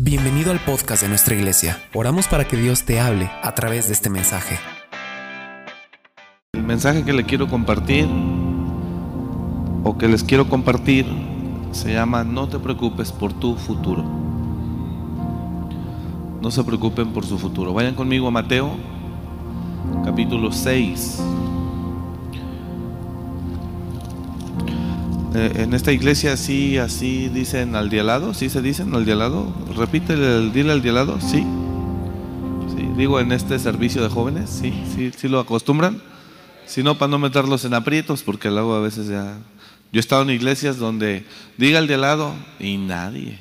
Bienvenido al podcast de nuestra iglesia. Oramos para que Dios te hable a través de este mensaje. El mensaje que le quiero compartir o que les quiero compartir se llama No te preocupes por tu futuro. No se preocupen por su futuro. Vayan conmigo a Mateo capítulo 6. Eh, en esta iglesia sí, así dicen al de al lado, sí se dicen al de al lado. Repite el dile al de al lado, sí. sí. Digo en este servicio de jóvenes, sí, sí, sí lo acostumbran. Si no, para no meterlos en aprietos, porque luego a veces ya. Yo he estado en iglesias donde diga al de al lado y nadie.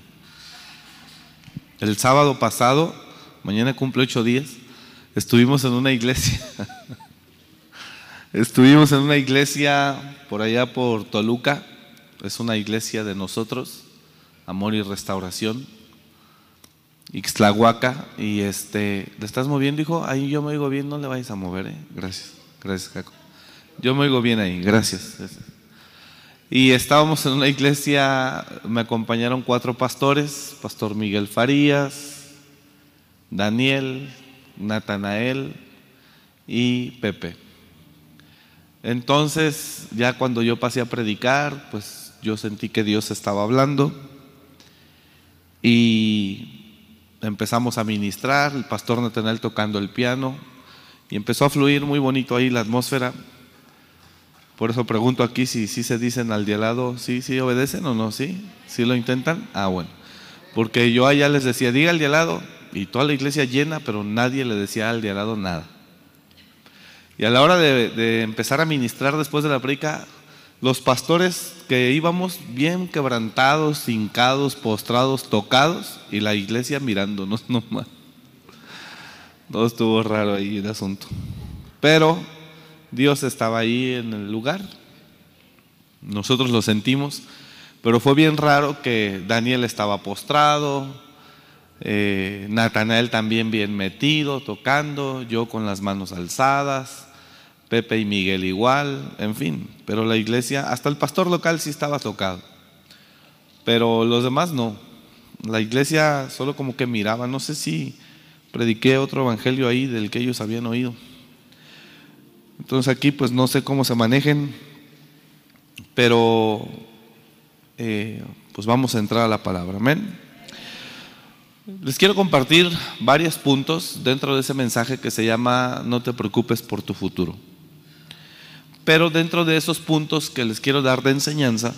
El sábado pasado, mañana cumple ocho días, estuvimos en una iglesia. estuvimos en una iglesia por allá por Toluca es una iglesia de nosotros, Amor y Restauración, Ixtlahuaca, y este, ¿le estás moviendo, hijo? Ahí yo me oigo bien, no le vayas a mover, ¿eh? Gracias, gracias, Jaco. Yo me oigo bien ahí, gracias. Y estábamos en una iglesia, me acompañaron cuatro pastores, Pastor Miguel Farías, Daniel, Natanael y Pepe. Entonces, ya cuando yo pasé a predicar, pues yo sentí que Dios estaba hablando y empezamos a ministrar, el pastor Natanel tocando el piano y empezó a fluir muy bonito ahí la atmósfera. Por eso pregunto aquí si sí se dicen al de lado, sí, obedecen o no, sí, sí lo intentan. Ah, bueno, porque yo allá les decía, diga al de lado, y toda la iglesia llena, pero nadie le decía al de lado nada. Y a la hora de, de empezar a ministrar después de la predica, los pastores que íbamos bien quebrantados, hincados, postrados, tocados, y la iglesia mirándonos nomás. Todo estuvo raro ahí el asunto. Pero Dios estaba ahí en el lugar. Nosotros lo sentimos. Pero fue bien raro que Daniel estaba postrado, eh, Natanael también bien metido, tocando, yo con las manos alzadas. Pepe y Miguel igual, en fin, pero la iglesia, hasta el pastor local sí estaba tocado, pero los demás no. La iglesia solo como que miraba, no sé si prediqué otro evangelio ahí del que ellos habían oído. Entonces aquí pues no sé cómo se manejen, pero eh, pues vamos a entrar a la palabra, amén. Les quiero compartir varios puntos dentro de ese mensaje que se llama No te preocupes por tu futuro. Pero dentro de esos puntos que les quiero dar de enseñanza,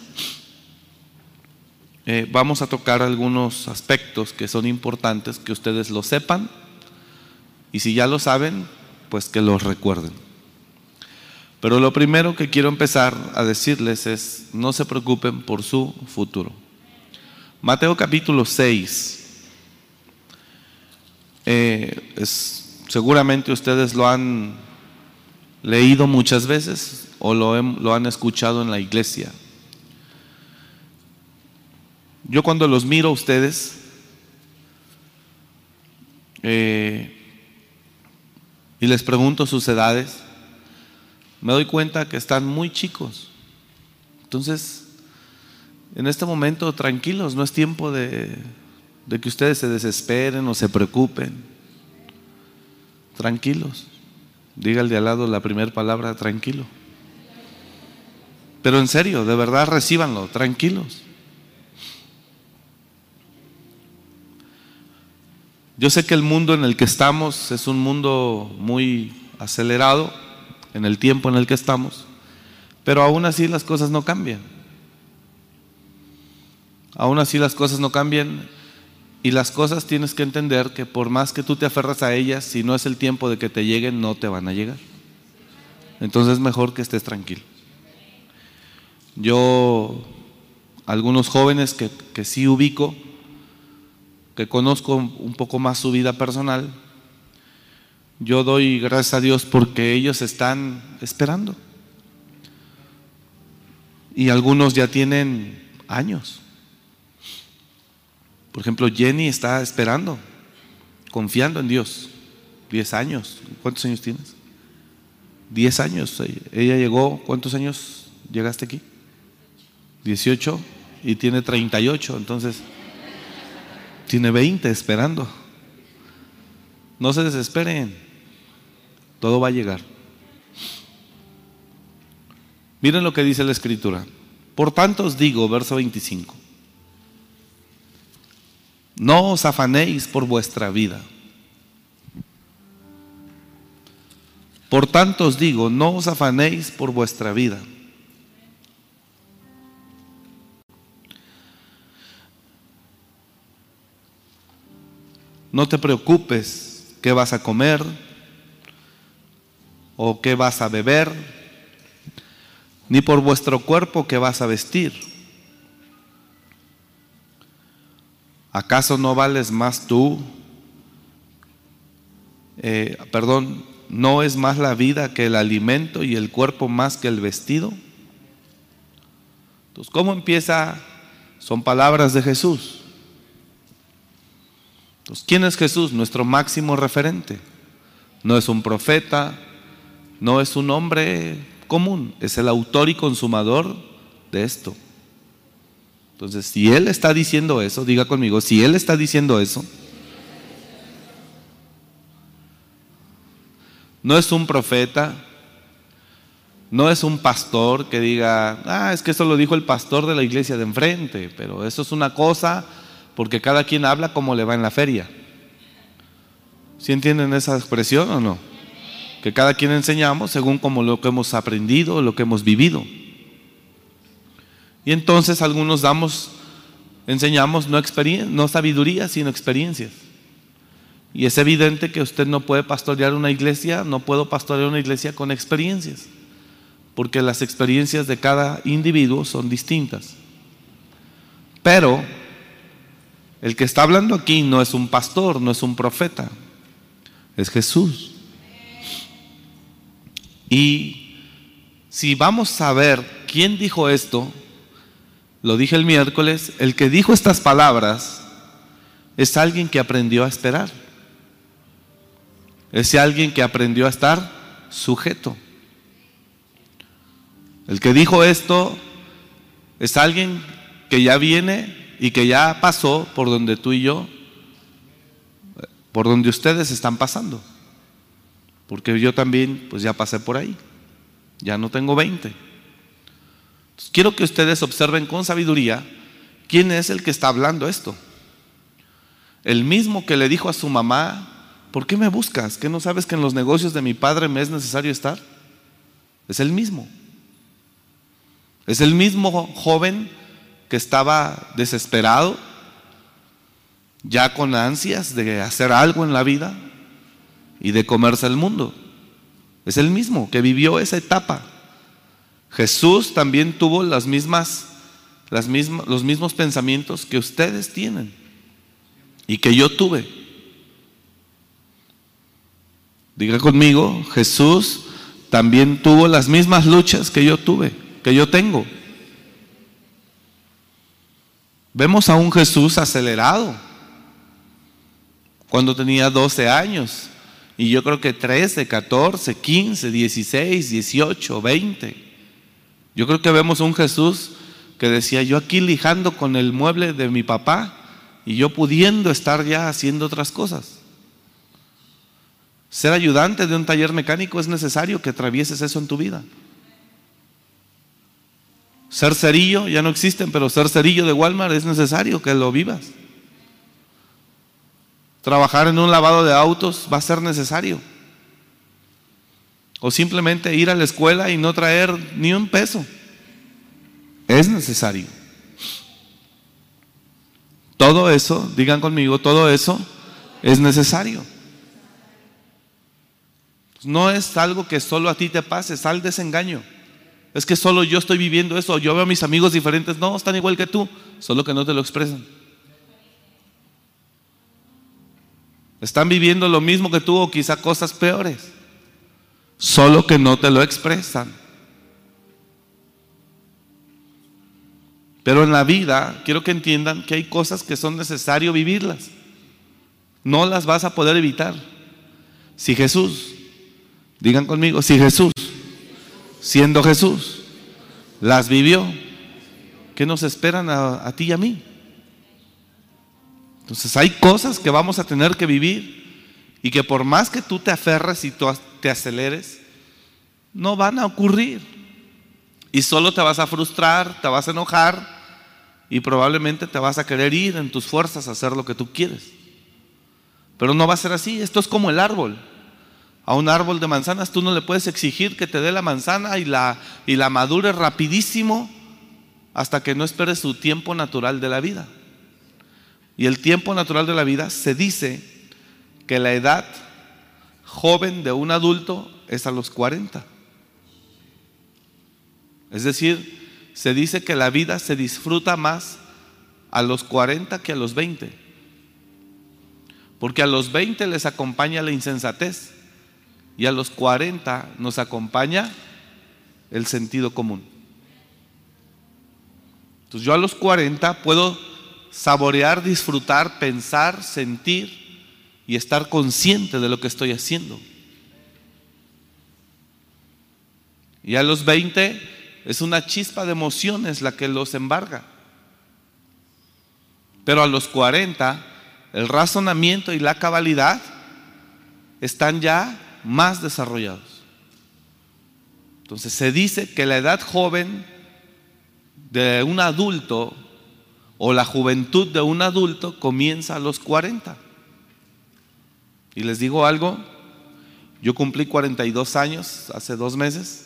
eh, vamos a tocar algunos aspectos que son importantes, que ustedes lo sepan, y si ya lo saben, pues que los recuerden. Pero lo primero que quiero empezar a decirles es, no se preocupen por su futuro. Mateo capítulo 6. Eh, seguramente ustedes lo han leído muchas veces o lo, han escuchado en la iglesia. Yo cuando los miro a ustedes, eh, y les pregunto sus edades, me doy cuenta que están muy chicos. Entonces, en este momento, tranquilos, no es tiempo de que ustedes se desesperen o se preocupen. Tranquilos. Diga al de al lado la primera palabra, tranquilo. Pero en serio, de verdad recíbanlo, tranquilos. Yo sé que el mundo en el que estamos es un mundo muy acelerado en el tiempo en el que estamos, pero aún así las cosas no cambian. Aún así las cosas no cambian y las cosas tienes que entender que por más que tú te aferras a ellas, si no es el tiempo de que te lleguen, no te van a llegar. Entonces es mejor que estés tranquilo. Yo, algunos jóvenes que, que sí ubico, que conozco un poco más su vida personal, yo doy gracias a Dios porque ellos están esperando. Y algunos ya tienen años. Por ejemplo, Jenny está esperando, confiando en Dios. Diez años. ¿Cuántos años tienes? Diez años. Ella llegó, ¿cuántos años llegaste aquí? Dieciocho y tiene treinta y ocho. Entonces, tiene 20 esperando. No se desesperen, todo va a llegar. Miren lo que dice la escritura. Por tanto os digo, verso 25, no os afanéis por vuestra vida. Por tanto os digo, no os afanéis por vuestra vida. No te preocupes qué vas a comer o qué vas a beber, ni por vuestro cuerpo qué vas a vestir. ¿Acaso no vales más tú? Eh, perdón, ¿no es más la vida que el alimento y el cuerpo más que el vestido? Entonces, ¿cómo empieza? Son palabras de Jesús. Entonces, ¿quién es Jesús? Nuestro máximo referente. No es un profeta, no es un hombre común, es el autor y consumador de esto. Entonces, si Él está diciendo eso, diga conmigo, si Él está diciendo eso, no es un profeta, no es un pastor que diga, ah, es que eso lo dijo el pastor de la iglesia de enfrente, pero eso es una cosa porque cada quien habla como le va en la feria. ¿Sí entienden esa expresión o no? Que cada quien enseñamos según como lo que hemos aprendido, lo que hemos vivido. Y entonces algunos damos, enseñamos no, no sabiduría, sino experiencias. Y es evidente que usted no puede pastorear una iglesia, no puedo pastorear una iglesia con experiencias, porque las experiencias de cada individuo son distintas. Pero el que está hablando aquí no es un pastor, no es un profeta, es Jesús. Y si vamos a ver quién dijo esto, lo dije el miércoles, el que dijo estas palabras es alguien que aprendió a esperar. Es alguien que aprendió a estar sujeto. El que dijo esto es alguien que ya viene y que ya pasó por donde tú y yo, por donde ustedes están pasando. Porque yo también, pues ya pasé por ahí. Ya no tengo 20. Quiero que ustedes observen con sabiduría quién es el que está hablando esto. El mismo que le dijo a su mamá, ¿por qué me buscas? ¿Que no sabes que en los negocios de mi padre me es necesario estar? Es el mismo. Es el mismo joven que estaba desesperado, ya con ansias de hacer algo en la vida y de comerse el mundo. Es el mismo que vivió esa etapa. Jesús también tuvo las mismas, las mismas, los mismos pensamientos que ustedes tienen y que yo tuve. Diga conmigo, Jesús también tuvo las mismas luchas que yo tuve, que yo tengo. Vemos a un Jesús acelerado cuando tenía 12 años. Y yo creo que 13, 14, 15, 16, 18, 20. Yo creo que vemos un Jesús que decía, yo aquí lijando con el mueble de mi papá y yo pudiendo estar ya haciendo otras cosas. Ser ayudante de un taller mecánico es necesario que atravieses eso en tu vida. Ser cerillo, ya no existen, pero ser cerillo de Walmart es necesario que lo vivas. Trabajar en un lavado de autos va a ser necesario. O simplemente ir a la escuela y no traer ni un peso. Es necesario. Todo eso, digan conmigo, todo eso es necesario. No es algo que solo a ti te pase, es al desengaño. Es que solo yo estoy viviendo eso, yo veo a mis amigos diferentes, no, están igual que tú, solo que no te lo expresan. Están viviendo lo mismo que tú o quizá cosas peores, solo que no te lo expresan. Pero en la vida quiero que entiendan que hay cosas que son necesario vivirlas. No las vas a poder evitar. Si Jesús, digan conmigo, si Jesús siendo Jesús, las vivió. ¿Qué nos esperan a, ti y a mí? Entonces hay cosas que vamos a tener que vivir y que por más que tú te aferres y tú te aceleres, no van a ocurrir. Y solo te vas a frustrar, te vas a enojar y probablemente te vas a querer ir en tus fuerzas a hacer lo que tú quieres. Pero no va a ser así, esto es como el árbol. A un árbol de manzanas tú no le puedes exigir que te dé la manzana y la, y la madure rapidísimo hasta que no espere su tiempo natural de la vida. Y el tiempo natural de la vida se dice que la edad joven de un adulto es a los 40. Es decir, se dice que la vida se disfruta más a los 40 que a los 20. Porque a los 20 les acompaña la insensatez y a los 40 nos acompaña el sentido común. Entonces yo a los 40 puedo saborear, disfrutar, pensar, sentir y estar consciente de lo que estoy haciendo. Y a los 20 es una chispa de emociones la que los embarga. Pero a los 40 el razonamiento y la cabalidad están ya más desarrollados. Entonces se dice que la edad joven de un adulto o la juventud de un adulto comienza a los 40. Y les digo algo, yo cumplí 42 años hace dos meses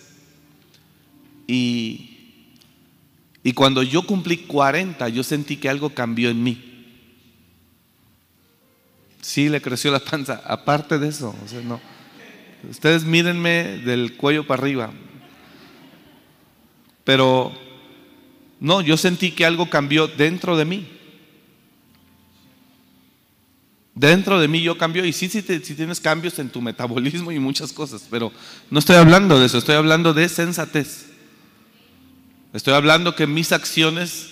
y, y cuando yo cumplí 40 yo sentí que algo cambió en mí. Sí, le creció la panza. Aparte de eso, no. Ustedes mírenme del cuello para arriba. Pero no, yo sentí que algo cambió dentro de mí. Dentro de mí yo cambió. Y sí, sí, sí, tienes cambios en tu metabolismo y muchas cosas. Pero no estoy hablando de eso, estoy hablando de sensatez. Estoy hablando que mis acciones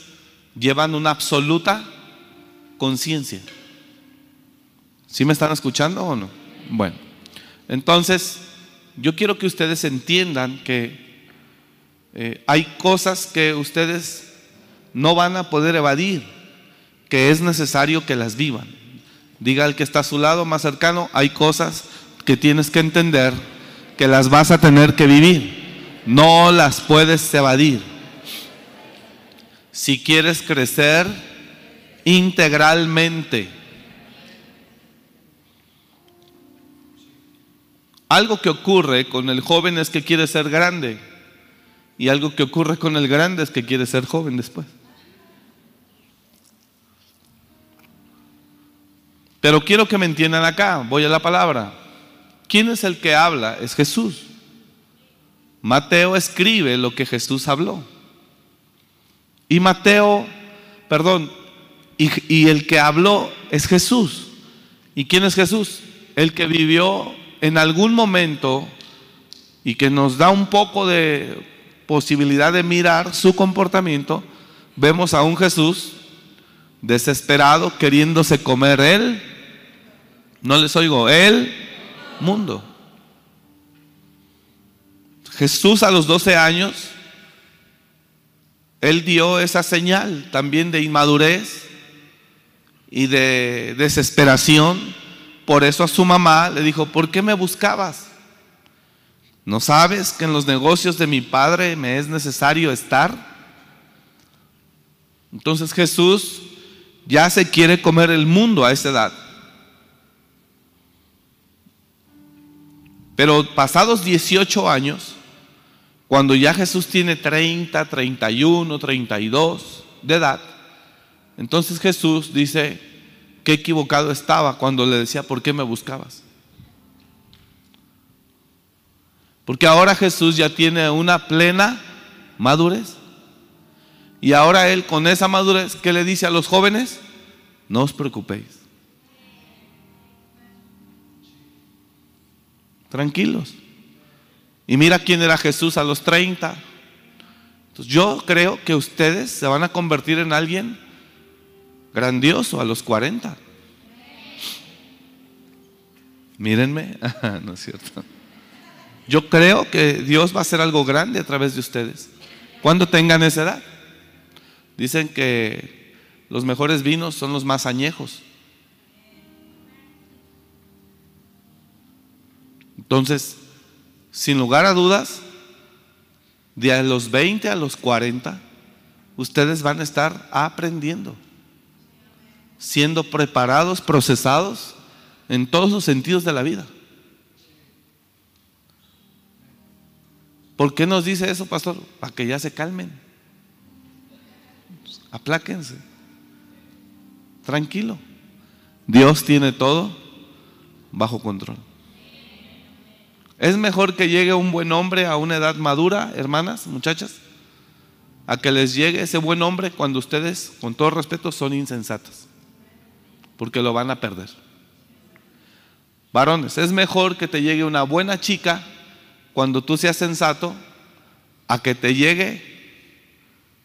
llevan una absoluta conciencia. ¿Sí me están escuchando o no? Bueno, entonces yo quiero que ustedes entiendan que eh, hay cosas que ustedes no van a poder evadir, que es necesario que las vivan. Diga al que está a su lado más cercano, hay cosas que tienes que entender, que las vas a tener que vivir, no las puedes evadir. Si quieres crecer integralmente, Algo que ocurre con el joven es que quiere ser grande. Y algo que ocurre con el grande es que quiere ser joven después. Pero quiero que me entiendan acá, voy a la palabra. ¿Quién es el que habla? Es Jesús. Mateo escribe lo que Jesús habló. Y Mateo, perdón, y, el que habló es Jesús. ¿Y quién es Jesús? El que vivió en algún momento y que nos da un poco de posibilidad de mirar su comportamiento, vemos a un Jesús desesperado queriéndose comer él, no les oigo, el mundo. Jesús a los 12 años, él dio esa señal también de inmadurez y de desesperación por eso a su mamá le dijo, ¿por qué me buscabas? ¿No sabes que en los negocios de mi padre me es necesario estar? Entonces Jesús ya se quiere comer el mundo a esa edad. Pero pasados 18 años, cuando ya Jesús tiene 30, 31, 32 de edad, entonces Jesús dice, qué equivocado estaba cuando le decía, ¿por qué me buscabas? Porque ahora Jesús ya tiene una plena madurez. Y ahora Él con esa madurez, ¿qué le dice a los jóvenes? No os preocupéis. Tranquilos. Y mira quién era Jesús a los 30. Entonces yo creo que ustedes se van a convertir en alguien grandioso a los 40. Mírenme, no es cierto. Yo creo que Dios va a hacer algo grande a través de ustedes. Cuando tengan esa edad. Dicen que los mejores vinos son los más añejos. Entonces, sin lugar a dudas, de los 20 a los 40, ustedes van a estar aprendiendo, siendo preparados, procesados en todos los sentidos de la vida. ¿Por qué nos dice eso, pastor? Para que ya se calmen. Apláquense. Tranquilo. Dios tiene todo bajo control. Es mejor que llegue un buen hombre a una edad madura, hermanas, muchachas, a que les llegue ese buen hombre cuando ustedes, con todo respeto, son insensatas, porque lo van a perder. Varones, es mejor que te llegue una buena chica cuando tú seas sensato, a que te llegue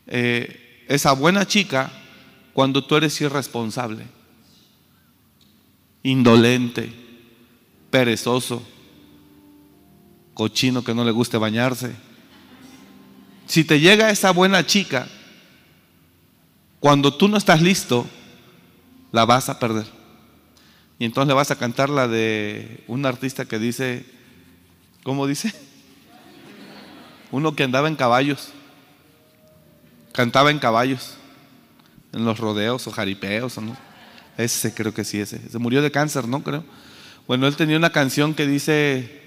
eh, esa buena chica cuando tú eres irresponsable, indolente, perezoso, cochino que no le guste bañarse. Si te llega esa buena chica, cuando tú no estás listo, la vas a perder. Y entonces le vas a cantar la de un artista que dice, ¿cómo dice? Uno que andaba en caballos, cantaba en caballos, en los rodeos o jaripeos, ¿no? Ese creo que sí, ese. Se murió de cáncer, ¿no? Creo. Bueno, él tenía una canción que dice,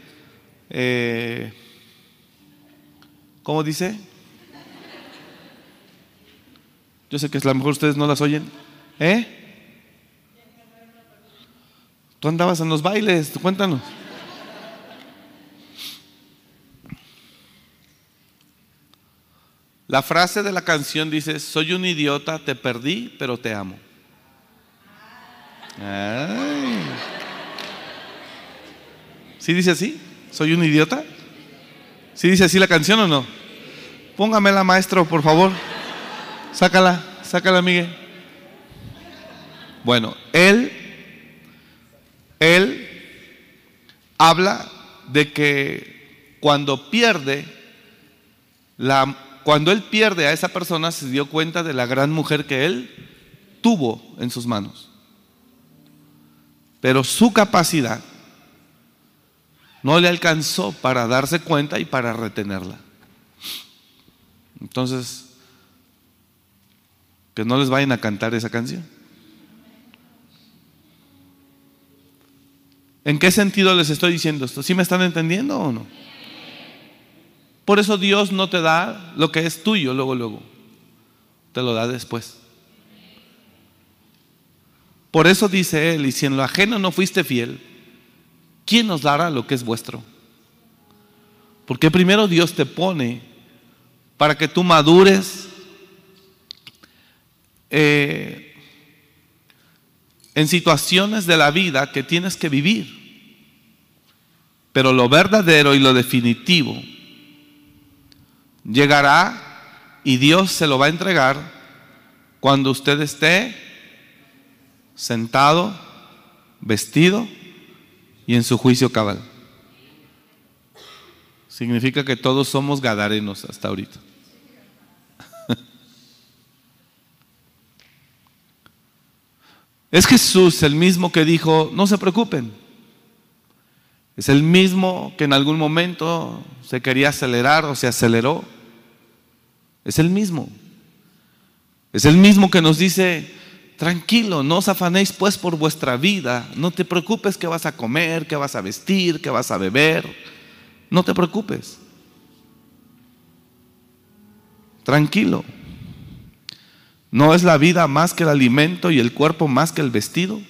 eh, ¿cómo dice? Yo sé que a lo mejor ustedes no las oyen. ¿Eh? Tú andabas en los bailes, cuéntanos. La frase de la canción dice, soy un idiota, te perdí, pero te amo. ¿Sí dice así? ¿Soy un idiota? ¿Sí dice así la canción o no? Póngamela, maestro, por favor. Sácala, sácala, Miguel. Bueno, él, él habla de que cuando pierde la cuando él pierde a esa persona, se dio cuenta de la gran mujer que él tuvo en sus manos. Pero su capacidad no le alcanzó para darse cuenta y para retenerla. Entonces, que no les vayan a cantar esa canción. ¿En qué sentido les estoy diciendo esto? ¿Sí me están entendiendo o no? Por eso Dios no te da lo que es tuyo luego, luego. Te lo da después. Por eso dice él, y si en lo ajeno no fuiste fiel, ¿quién nos dará lo que es vuestro? Porque primero Dios te pone para que tú madures eh, en situaciones de la vida que tienes que vivir. Pero lo verdadero y lo definitivo llegará y Dios se lo va a entregar cuando usted esté sentado, vestido y en su juicio cabal. Significa que todos somos gadarenos hasta ahorita. Es Jesús el mismo que dijo, no se preocupen. Es el mismo que en algún momento se quería acelerar o se aceleró. Es el mismo. Es el mismo que nos dice, tranquilo, no os afanéis pues por vuestra vida, no te preocupes qué vas a comer, qué vas a vestir, qué vas a beber, no te preocupes. Tranquilo. ¿No es la vida más que el alimento y el cuerpo más que el vestido?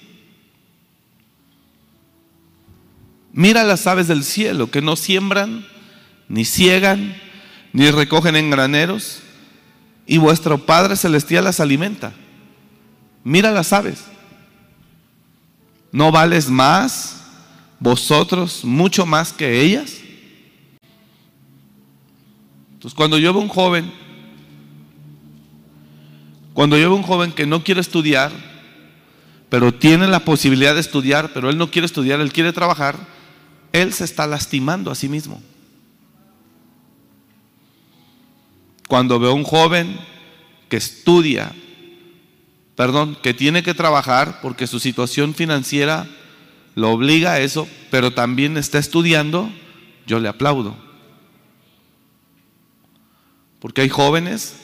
Mira las aves del cielo que no siembran, ni ciegan, ni recogen en graneros, y vuestro Padre Celestial las alimenta. Mira las aves. ¿No vales más vosotros mucho más que ellas? Entonces cuando yo veo un joven, cuando yo veo un joven que no quiere estudiar, pero tiene la posibilidad de estudiar, pero él no quiere estudiar, él quiere trabajar, él se está lastimando a sí mismo. Cuando veo un joven que estudia, perdón, que tiene que trabajar porque su situación financiera lo obliga a eso, pero también está estudiando, yo le aplaudo. Porque hay jóvenes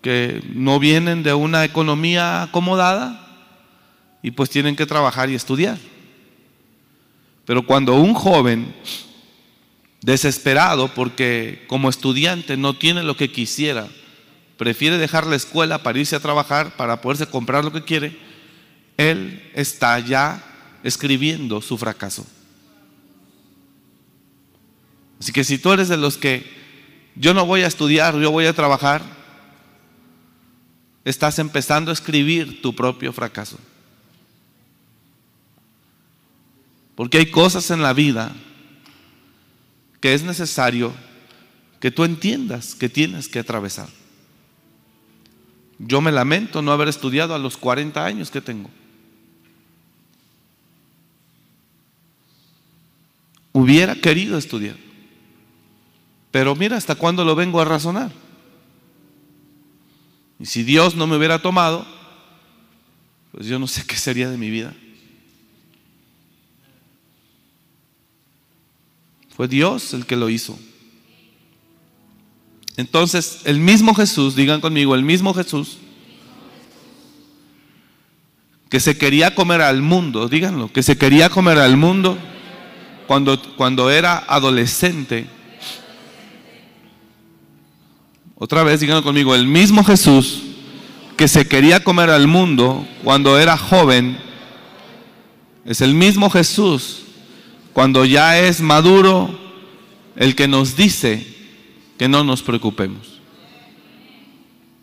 que no vienen de una economía acomodada y pues tienen que trabajar y estudiar. Pero cuando un joven desesperado porque como estudiante no tiene lo que quisiera, prefiere dejar la escuela para irse a trabajar, para poderse comprar lo que quiere, él está ya escribiendo su fracaso. Así que si tú eres de los que yo no voy a estudiar, yo voy a trabajar, estás empezando a escribir tu propio fracaso. Porque hay cosas en la vida que es necesario que tú entiendas que tienes que atravesar. Yo me lamento no haber estudiado a los 40 años que tengo. Hubiera querido estudiar. Pero mira hasta cuándo lo vengo a razonar. Y si Dios no me hubiera tomado, pues yo no sé qué sería de mi vida. Fue Dios el que lo hizo. Entonces, el mismo Jesús, digan conmigo, el mismo Jesús, que se quería comer al mundo, díganlo, que se quería comer al mundo cuando, cuando era adolescente. Otra vez, díganlo conmigo, el mismo Jesús que se quería comer al mundo cuando era joven, es el mismo Jesús cuando ya es maduro el que nos dice que no nos preocupemos.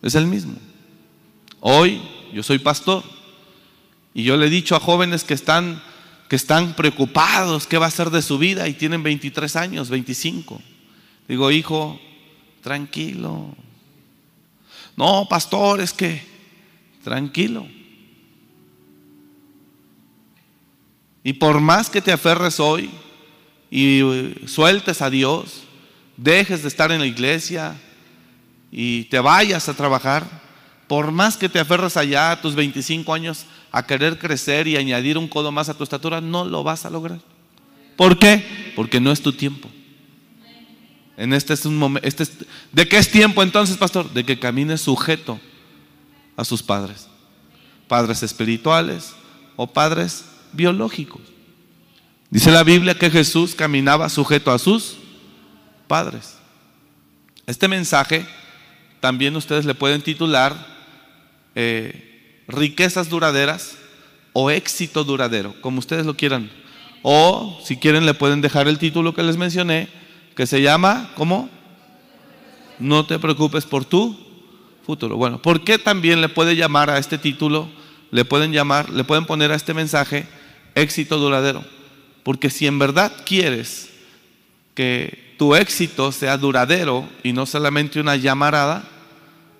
Es el mismo. Hoy yo soy pastor y yo le he dicho a jóvenes que están que están preocupados qué va a ser de su vida y tienen 23 años, 25. Digo, hijo, tranquilo. No, pastor, es que tranquilo. Y por más que te aferres hoy y sueltes a Dios, dejes de estar en la iglesia y te vayas a trabajar, por más que te aferres allá a tus 25 años a querer crecer y añadir un codo más a tu estatura, no lo vas a lograr. ¿Por qué? Porque no es tu tiempo. En este es un momento. Este ¿De qué es tiempo entonces, pastor? De que camines sujeto a sus padres. Padres espirituales o padres biológicos. Dice la Biblia que Jesús caminaba sujeto a sus padres. Este mensaje también ustedes le pueden titular eh, riquezas duraderas o éxito duradero, como ustedes lo quieran. O si quieren le pueden dejar el título que les mencioné, que se llama, ¿cómo? No te preocupes por tu futuro. Bueno, ¿por qué también le puede llamar a este título? Le pueden llamar, le pueden poner a este mensaje éxito duradero. Porque si en verdad quieres que tu éxito sea duradero y no solamente una llamarada,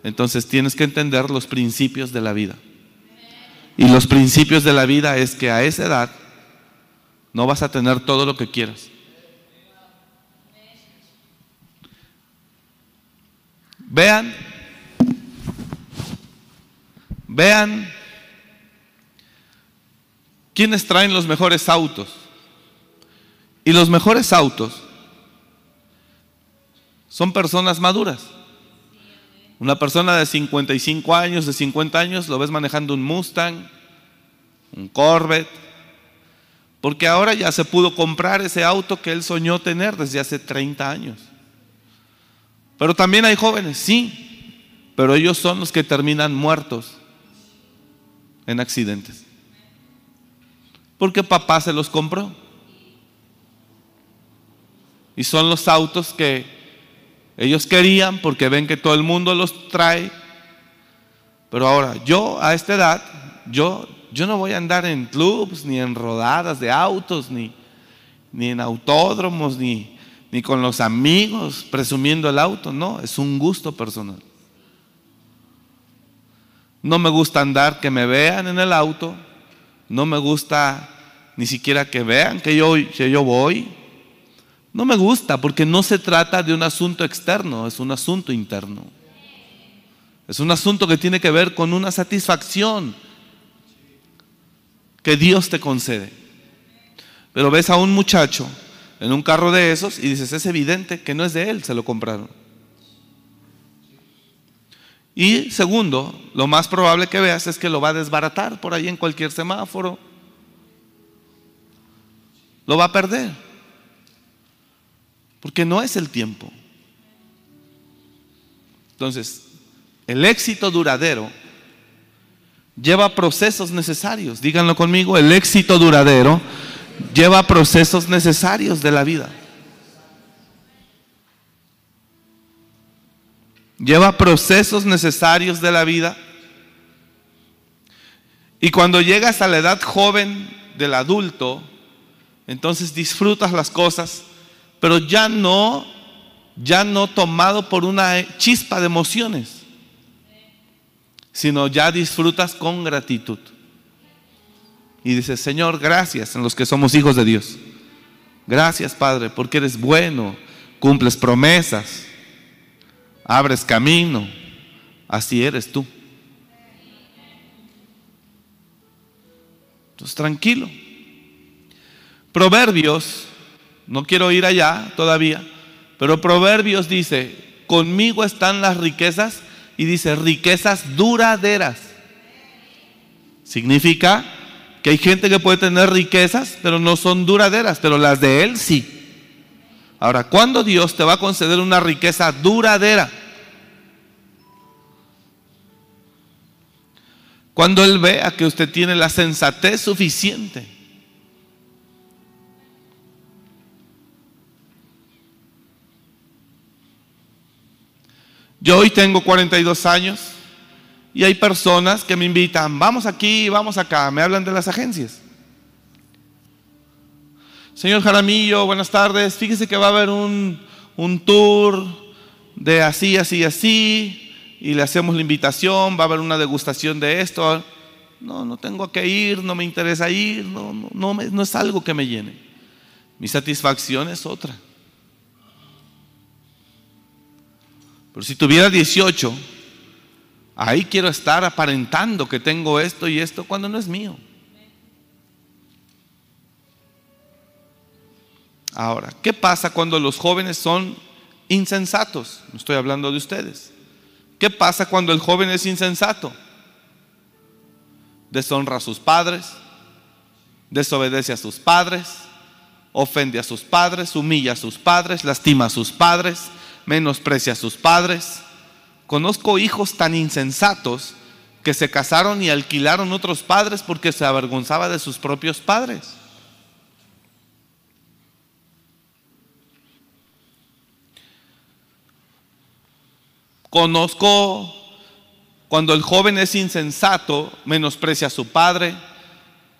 entonces tienes que entender los principios de la vida. Y los principios de la vida es que a esa edad no vas a tener todo lo que quieras. Vean, vean ¿Quiénes traen los mejores autos? Y los mejores autos son personas maduras. Una persona de 55 años, de 50 años, lo ves manejando un Mustang, un Corvette, porque ahora ya se pudo comprar ese auto que él soñó tener desde hace 30 años. Pero también hay jóvenes, sí, pero ellos son los que terminan muertos en accidentes porque papá se los compró. Y son los autos que ellos querían porque ven que todo el mundo los trae. Pero ahora, yo a esta edad, yo, yo no voy a andar en clubs, ni en rodadas de autos, ni, ni en autódromos, ni, ni con los amigos presumiendo el auto. No, es un gusto personal. No me gusta andar que me vean en el auto no me gusta ni siquiera que vean que yo, que yo voy. No me gusta porque no se trata de un asunto externo, es un asunto interno. Es un asunto que tiene que ver con una satisfacción que Dios te concede. Pero ves a un muchacho en un carro de esos y dices, es evidente que no es de él, se lo compraron. Y segundo, lo más probable que veas es que lo va a desbaratar por ahí en cualquier semáforo. Lo va a perder. Porque no es el tiempo. Entonces, el éxito duradero lleva procesos necesarios. Díganlo conmigo, el éxito duradero lleva procesos necesarios de la vida. Lleva procesos necesarios de la vida. Y cuando llegas a la edad joven del adulto, entonces disfrutas las cosas, pero ya no ya no tomado por una chispa de emociones, sino ya disfrutas con gratitud. Y dices, Señor, gracias en los que somos hijos de Dios. Gracias, Padre, porque eres bueno, cumples promesas, abres camino. Así eres tú. Entonces, tranquilo. Proverbios, no quiero ir allá todavía, pero Proverbios dice, conmigo están las riquezas y dice, riquezas duraderas. Significa que hay gente que puede tener riquezas, pero no son duraderas, pero las de Él sí. Ahora, ¿cuándo Dios te va a conceder una riqueza duradera? Cuando Él vea que usted tiene la sensatez suficiente. Yo hoy tengo 42 años y hay personas que me invitan, vamos aquí, vamos acá, me hablan de las agencias. Señor Jaramillo, buenas tardes, fíjese que va a haber un, un tour de así, así, así, y le hacemos la invitación, va a haber una degustación de esto. No, no tengo que ir, no me interesa ir, no, no, no, no es algo que me llene. Mi satisfacción es otra. Pero si tuviera 18, ahí quiero estar aparentando que tengo esto y esto cuando no es mío. Ahora, ¿qué pasa cuando los jóvenes son insensatos? No estoy hablando de ustedes. ¿Qué pasa cuando el joven es insensato? Deshonra a sus padres, desobedece a sus padres, ofende a sus padres, humilla a sus padres, lastima a sus padres, menosprecia a sus padres. Conozco hijos tan insensatos que se casaron y alquilaron otros padres porque se avergonzaba de sus propios padres. Conozco cuando el joven es insensato, menosprecia a su padre.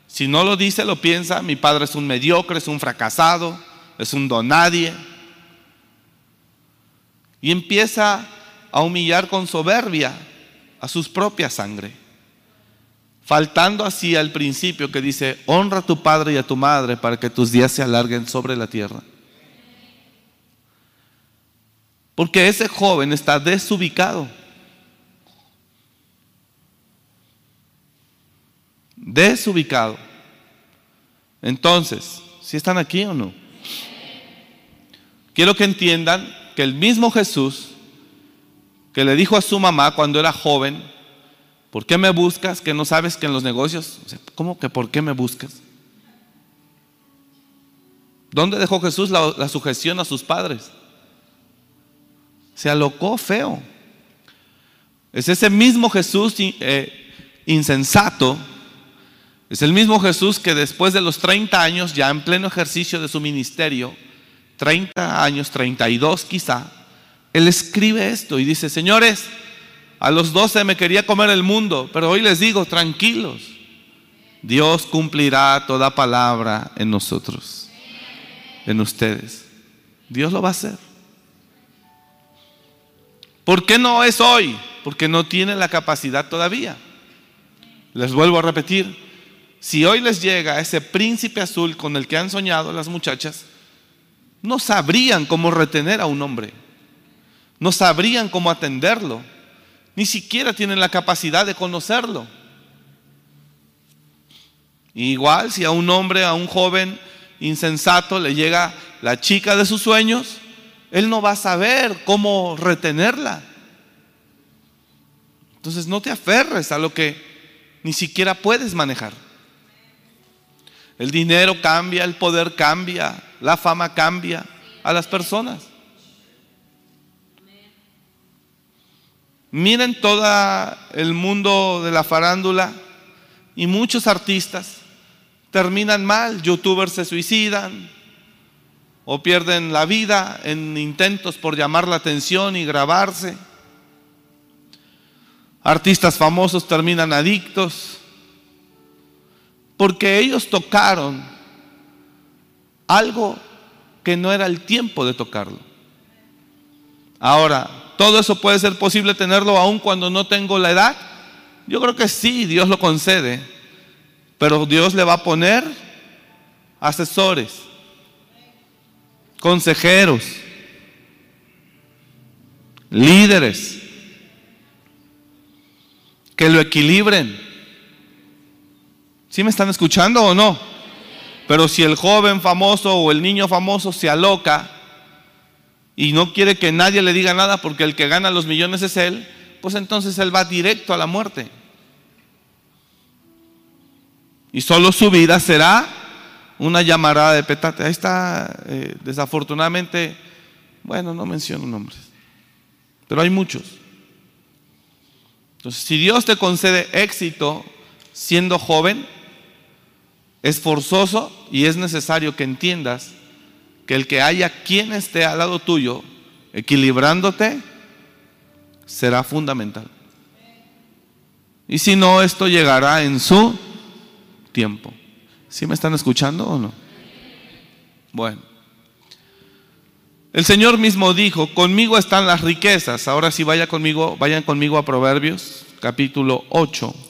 Si no lo dice, lo piensa, mi padre es un mediocre, es un fracasado, es un donadie. Y empieza a humillar con soberbia a sus propias sangre. Faltando así al principio que dice, honra a tu padre y a tu madre para que tus días se alarguen sobre la tierra. Porque ese joven está desubicado. Desubicado. Entonces, ¿si están aquí o no? Quiero que entiendan que el mismo Jesús que le dijo a su mamá cuando era joven, ¿por qué me buscas? Que no sabes que en los negocios, ¿cómo que por qué me buscas? ¿Dónde dejó Jesús la, sujeción a sus padres? Se alocó feo. Es ese mismo Jesús eh, insensato, es el mismo Jesús que después de los 30 años, ya en pleno ejercicio de su ministerio, 30 años, 32 quizá, él escribe esto y dice, señores, a los 12 me quería comer el mundo, pero hoy les digo, tranquilos, Dios cumplirá toda palabra en nosotros, en ustedes. Dios lo va a hacer. ¿Por qué no es hoy? Porque no tiene la capacidad todavía. Les vuelvo a repetir, si hoy les llega ese príncipe azul con el que han soñado las muchachas, no sabrían cómo retener a un hombre, no sabrían cómo atenderlo, ni siquiera tienen la capacidad de conocerlo. igual si a un hombre, a un joven insensato le llega la chica de sus sueños, él no va a saber cómo retenerla. Entonces no te aferres a lo que ni siquiera puedes manejar. El dinero cambia, el poder cambia, la fama cambia a las personas. Miren todo el mundo de la farándula y muchos artistas terminan mal, youtubers se suicidan o pierden la vida en intentos por llamar la atención y grabarse. Artistas famosos terminan adictos porque ellos tocaron algo que no era el tiempo de tocarlo. Ahora, ¿todo eso puede ser posible tenerlo aún cuando no tengo la edad? Yo creo que sí, Dios lo concede, pero Dios le va a poner asesores, consejeros, líderes, que lo equilibren. ¿Sí me están escuchando o no? Pero si el joven famoso o el niño famoso se aloca y no quiere que nadie le diga nada porque el que gana los millones es él, pues entonces él va directo a la muerte. Y solo su vida será una llamarada de petate. Ahí está, eh, desafortunadamente, bueno, no menciono nombres, pero hay muchos. Entonces, si Dios te concede éxito siendo joven, es forzoso y es necesario que entiendas que el que haya quien esté al lado tuyo, equilibrándote, será fundamental. Y si no, esto llegará en su tiempo. ¿Sí me están escuchando o no? Bueno. El Señor mismo dijo, conmigo están las riquezas. Ahora sí vaya conmigo, vayan conmigo a Proverbios, capítulo 8.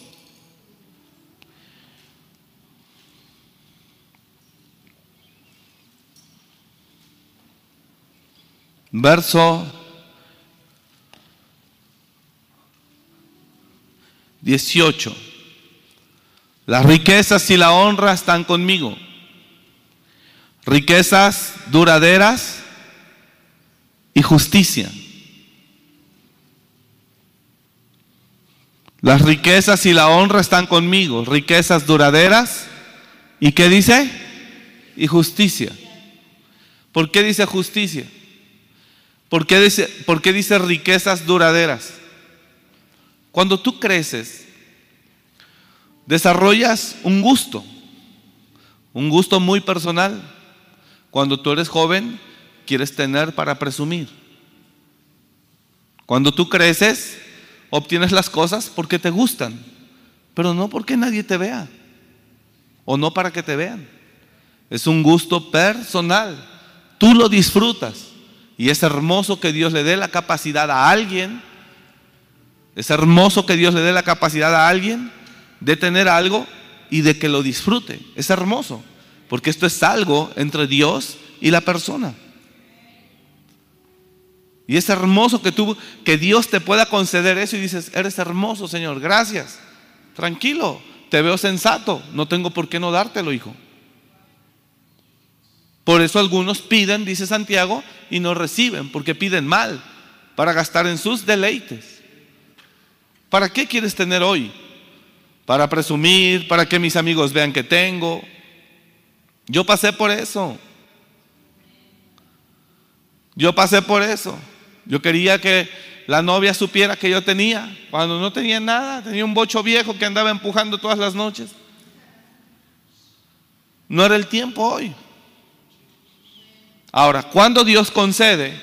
Verso 18. Las riquezas y la honra están conmigo. Riquezas duraderas y justicia. Las riquezas y la honra están conmigo, riquezas duraderas. ¿Y qué dice? Y justicia. ¿Por qué dice justicia? ¿Por qué dice, por qué dice riquezas duraderas? Cuando tú creces, desarrollas un gusto, un gusto muy personal. Cuando tú eres joven, quieres tener para presumir. Cuando tú creces, obtienes las cosas porque te gustan, pero no porque nadie te vea o no para que te vean. Es un gusto personal. Tú lo disfrutas y es hermoso que Dios le dé la capacidad a alguien. Es hermoso que Dios le dé la capacidad a alguien de tener algo y de que lo disfrute. Es hermoso, porque esto es algo entre Dios y la persona. Y es hermoso que tú, que Dios te pueda conceder eso y dices, eres hermoso, Señor, gracias. Tranquilo, te veo sensato, no tengo por qué no dártelo, hijo. Por eso algunos piden, dice Santiago, y no reciben, porque piden mal, para gastar en sus deleites. ¿Para qué quieres tener hoy? Para presumir, para que mis amigos vean que tengo. Yo pasé por eso. Yo pasé por eso. Yo quería que la novia supiera que yo tenía, cuando no tenía nada, tenía un bocho viejo que andaba empujando todas las noches. No era el tiempo hoy. Ahora, cuando Dios concede,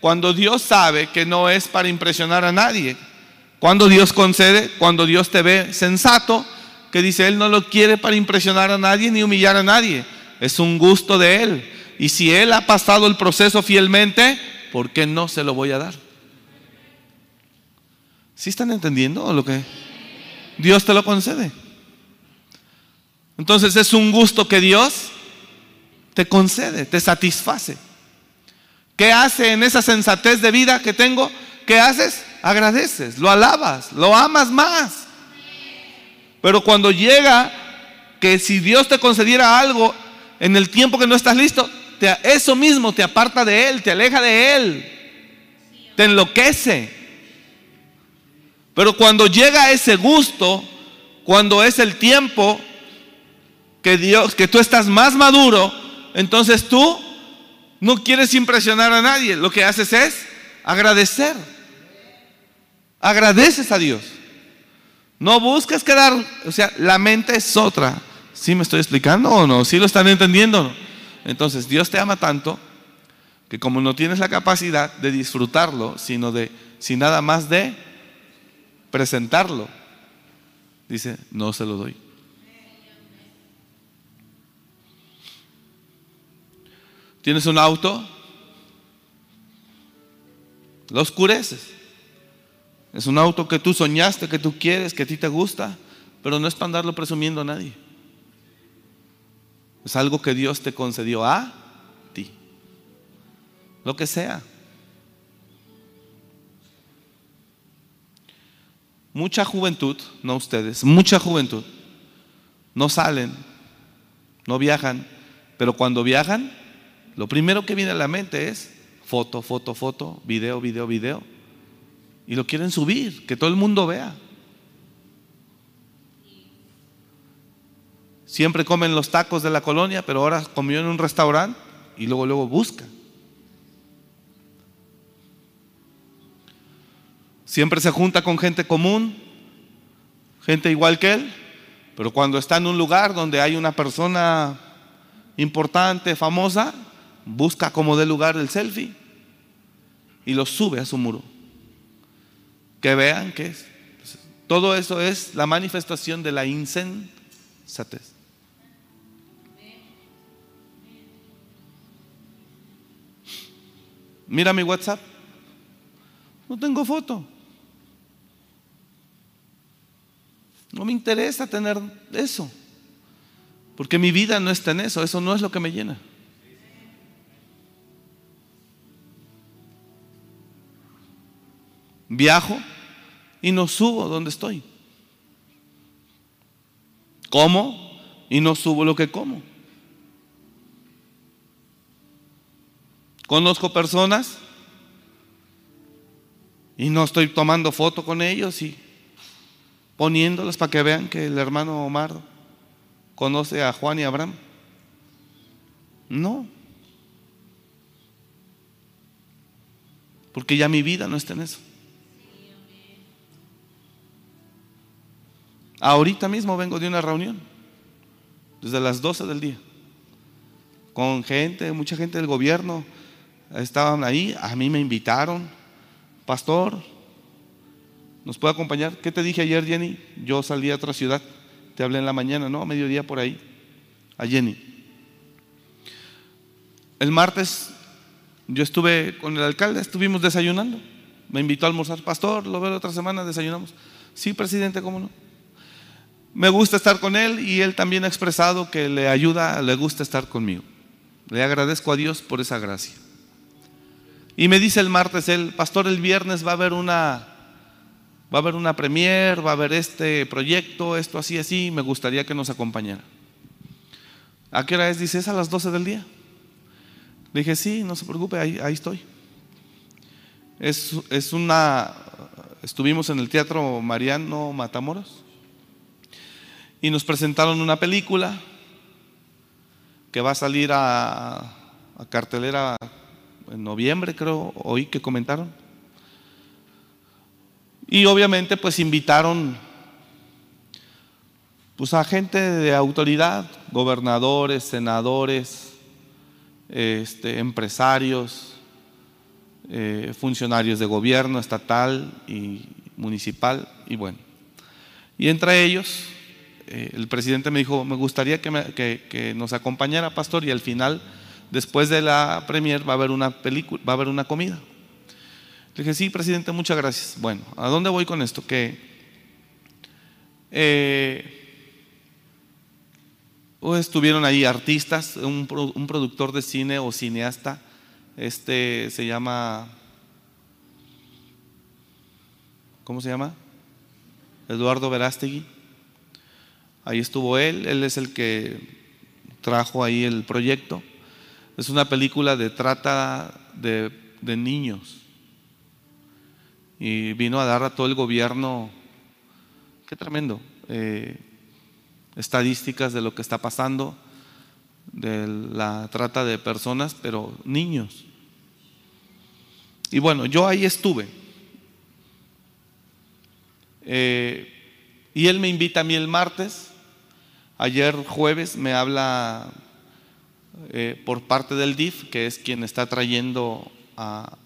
cuando Dios sabe que no es para impresionar a nadie, cuando Dios concede, cuando Dios te ve sensato, que dice Él no lo quiere para impresionar a nadie ni humillar a nadie, es un gusto de Él. Y si Él ha pasado el proceso fielmente, ¿por qué no se lo voy a dar? ¿Sí están entendiendo lo que Dios te lo concede? Entonces es un gusto que Dios te concede, te satisface. ¿Qué hace en esa sensatez de vida que tengo? ¿Qué haces? Agradeces, lo alabas, lo amas más. Pero cuando llega que si Dios te concediera algo en el tiempo que no estás listo, eso mismo te aparta de Él, te aleja de Él, te enloquece. Pero cuando llega ese gusto, cuando es el tiempo que Dios, que tú estás más maduro, entonces tú no quieres impresionar a nadie, lo que haces es agradecer. Agradeces a Dios. No buscas quedar, o sea, la mente es otra. ¿Sí me estoy explicando o no? ¿Sí lo están entendiendo? Entonces, Dios te ama tanto que como no tienes la capacidad de disfrutarlo, sino de, sin nada más de presentarlo, dice, no se lo doy. ¿Tienes un auto? Lo oscureces. Es un auto que tú soñaste, que tú quieres, que a ti te gusta, pero no es para andarlo presumiendo a nadie. Es algo que Dios te concedió a ti. Lo que sea. Mucha juventud, no ustedes, mucha juventud, no salen, no viajan, pero cuando viajan, lo primero que viene a la mente es foto, foto, foto, video, video, video y lo quieren subir, que todo el mundo vea. Siempre comen los tacos de la colonia, pero ahora comió en un restaurante y luego luego busca. Siempre se junta con gente común, gente igual que él, pero cuando está en un lugar donde hay una persona importante, famosa, busca como de lugar el selfie y lo sube a su muro que vean que es. Todo eso es la manifestación de la insensatez. Mira mi WhatsApp. No tengo foto. No me interesa tener eso. Porque mi vida no está en eso. Eso no es lo que me llena. Viajo y no subo donde estoy. Como y no subo lo que como. Conozco personas y no estoy tomando foto con ellos y poniéndolas para que vean que el hermano Omar conoce a Juan y Abraham. No. Porque ya mi vida no está en eso. Ahorita mismo vengo de una reunión, desde las 12 del día, con gente, mucha gente del gobierno, estaban ahí, a mí me invitaron, pastor, ¿nos puede acompañar? ¿Qué te dije ayer, Jenny? Yo salí a otra ciudad, te hablé en la mañana, ¿no? A mediodía por ahí, a Jenny. El martes yo estuve con el alcalde, estuvimos desayunando, me invitó a almorzar, pastor, lo veo otra semana, desayunamos. Sí, presidente, ¿cómo no? Me gusta estar con él y él también ha expresado que le ayuda, le gusta estar conmigo. Le agradezco a Dios por esa gracia. Y me dice el martes él, pastor, el viernes va a haber una va a haber una premier, va a haber este proyecto, esto así así, me gustaría que nos acompañara. ¿A qué hora es? Dice, es a las 12 del día. Le dije, sí, no se preocupe, ahí, ahí estoy. Es, es una, estuvimos en el Teatro Mariano Matamoros y nos presentaron una película que va a salir a, cartelera en noviembre, creo, oí que comentaron. Y obviamente pues invitaron pues a gente de autoridad, gobernadores, senadores, este, empresarios, eh, funcionarios de gobierno estatal y municipal, y bueno. Y entre ellos eh, el presidente me dijo, me gustaría que, nos acompañara, pastor, y al final, después de la premier, va a haber una película, va a haber una comida. Le dije, sí, presidente, muchas gracias. Bueno, ¿a dónde voy con esto? Que eh, estuvieron ahí artistas, un, un productor de cine o cineasta, este se llama, ¿cómo se llama? Eduardo Verástegui Ahí estuvo él, él es el que trajo ahí el proyecto. Es una película de trata de, niños. Y vino a dar a todo el gobierno, qué tremendo, eh, estadísticas de lo que está pasando, de la trata de personas, pero niños. Y bueno, yo ahí estuve. Eh, y él me invita a mí el martes. Ayer jueves me habla eh, por parte del DIF, que es quien está trayendo a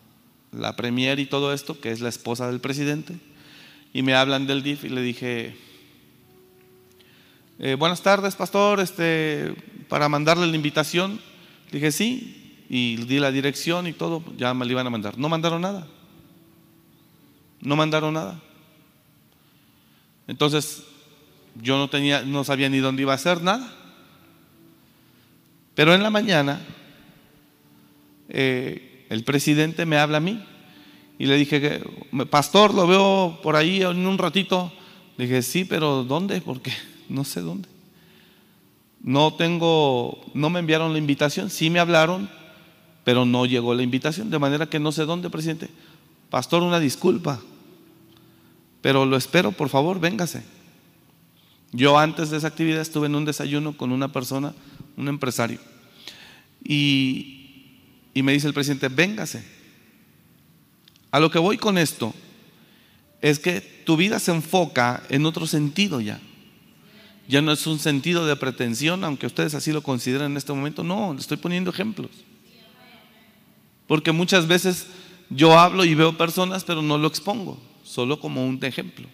la premier y todo esto, que es la esposa del presidente. Y me hablan del DIF y le dije, eh, buenas tardes, pastor, este, para mandarle la invitación. dije, sí, y di la dirección y todo, ya me la iban a mandar. No mandaron nada. No mandaron nada. Entonces, yo no tenía, no sabía ni dónde iba a hacer nada. Pero en la mañana, eh, el presidente me habla a mí y le dije, pastor, lo veo por ahí en un ratito. Le dije, sí, pero ¿dónde? Porque no sé dónde. No tengo, no me enviaron la invitación, sí me hablaron, pero no llegó la invitación, de manera que no sé dónde, presidente. Pastor, una disculpa, pero lo espero, por favor, véngase. Yo antes de esa actividad estuve en un desayuno con una persona, un empresario, y, me dice el presidente, véngase. A lo que voy con esto es que tu vida se enfoca en otro sentido ya. Ya no es un sentido de pretensión, aunque ustedes así lo consideren en este momento. No, le estoy poniendo ejemplos. Porque muchas veces yo hablo y veo personas, pero no lo expongo solo como un ejemplo.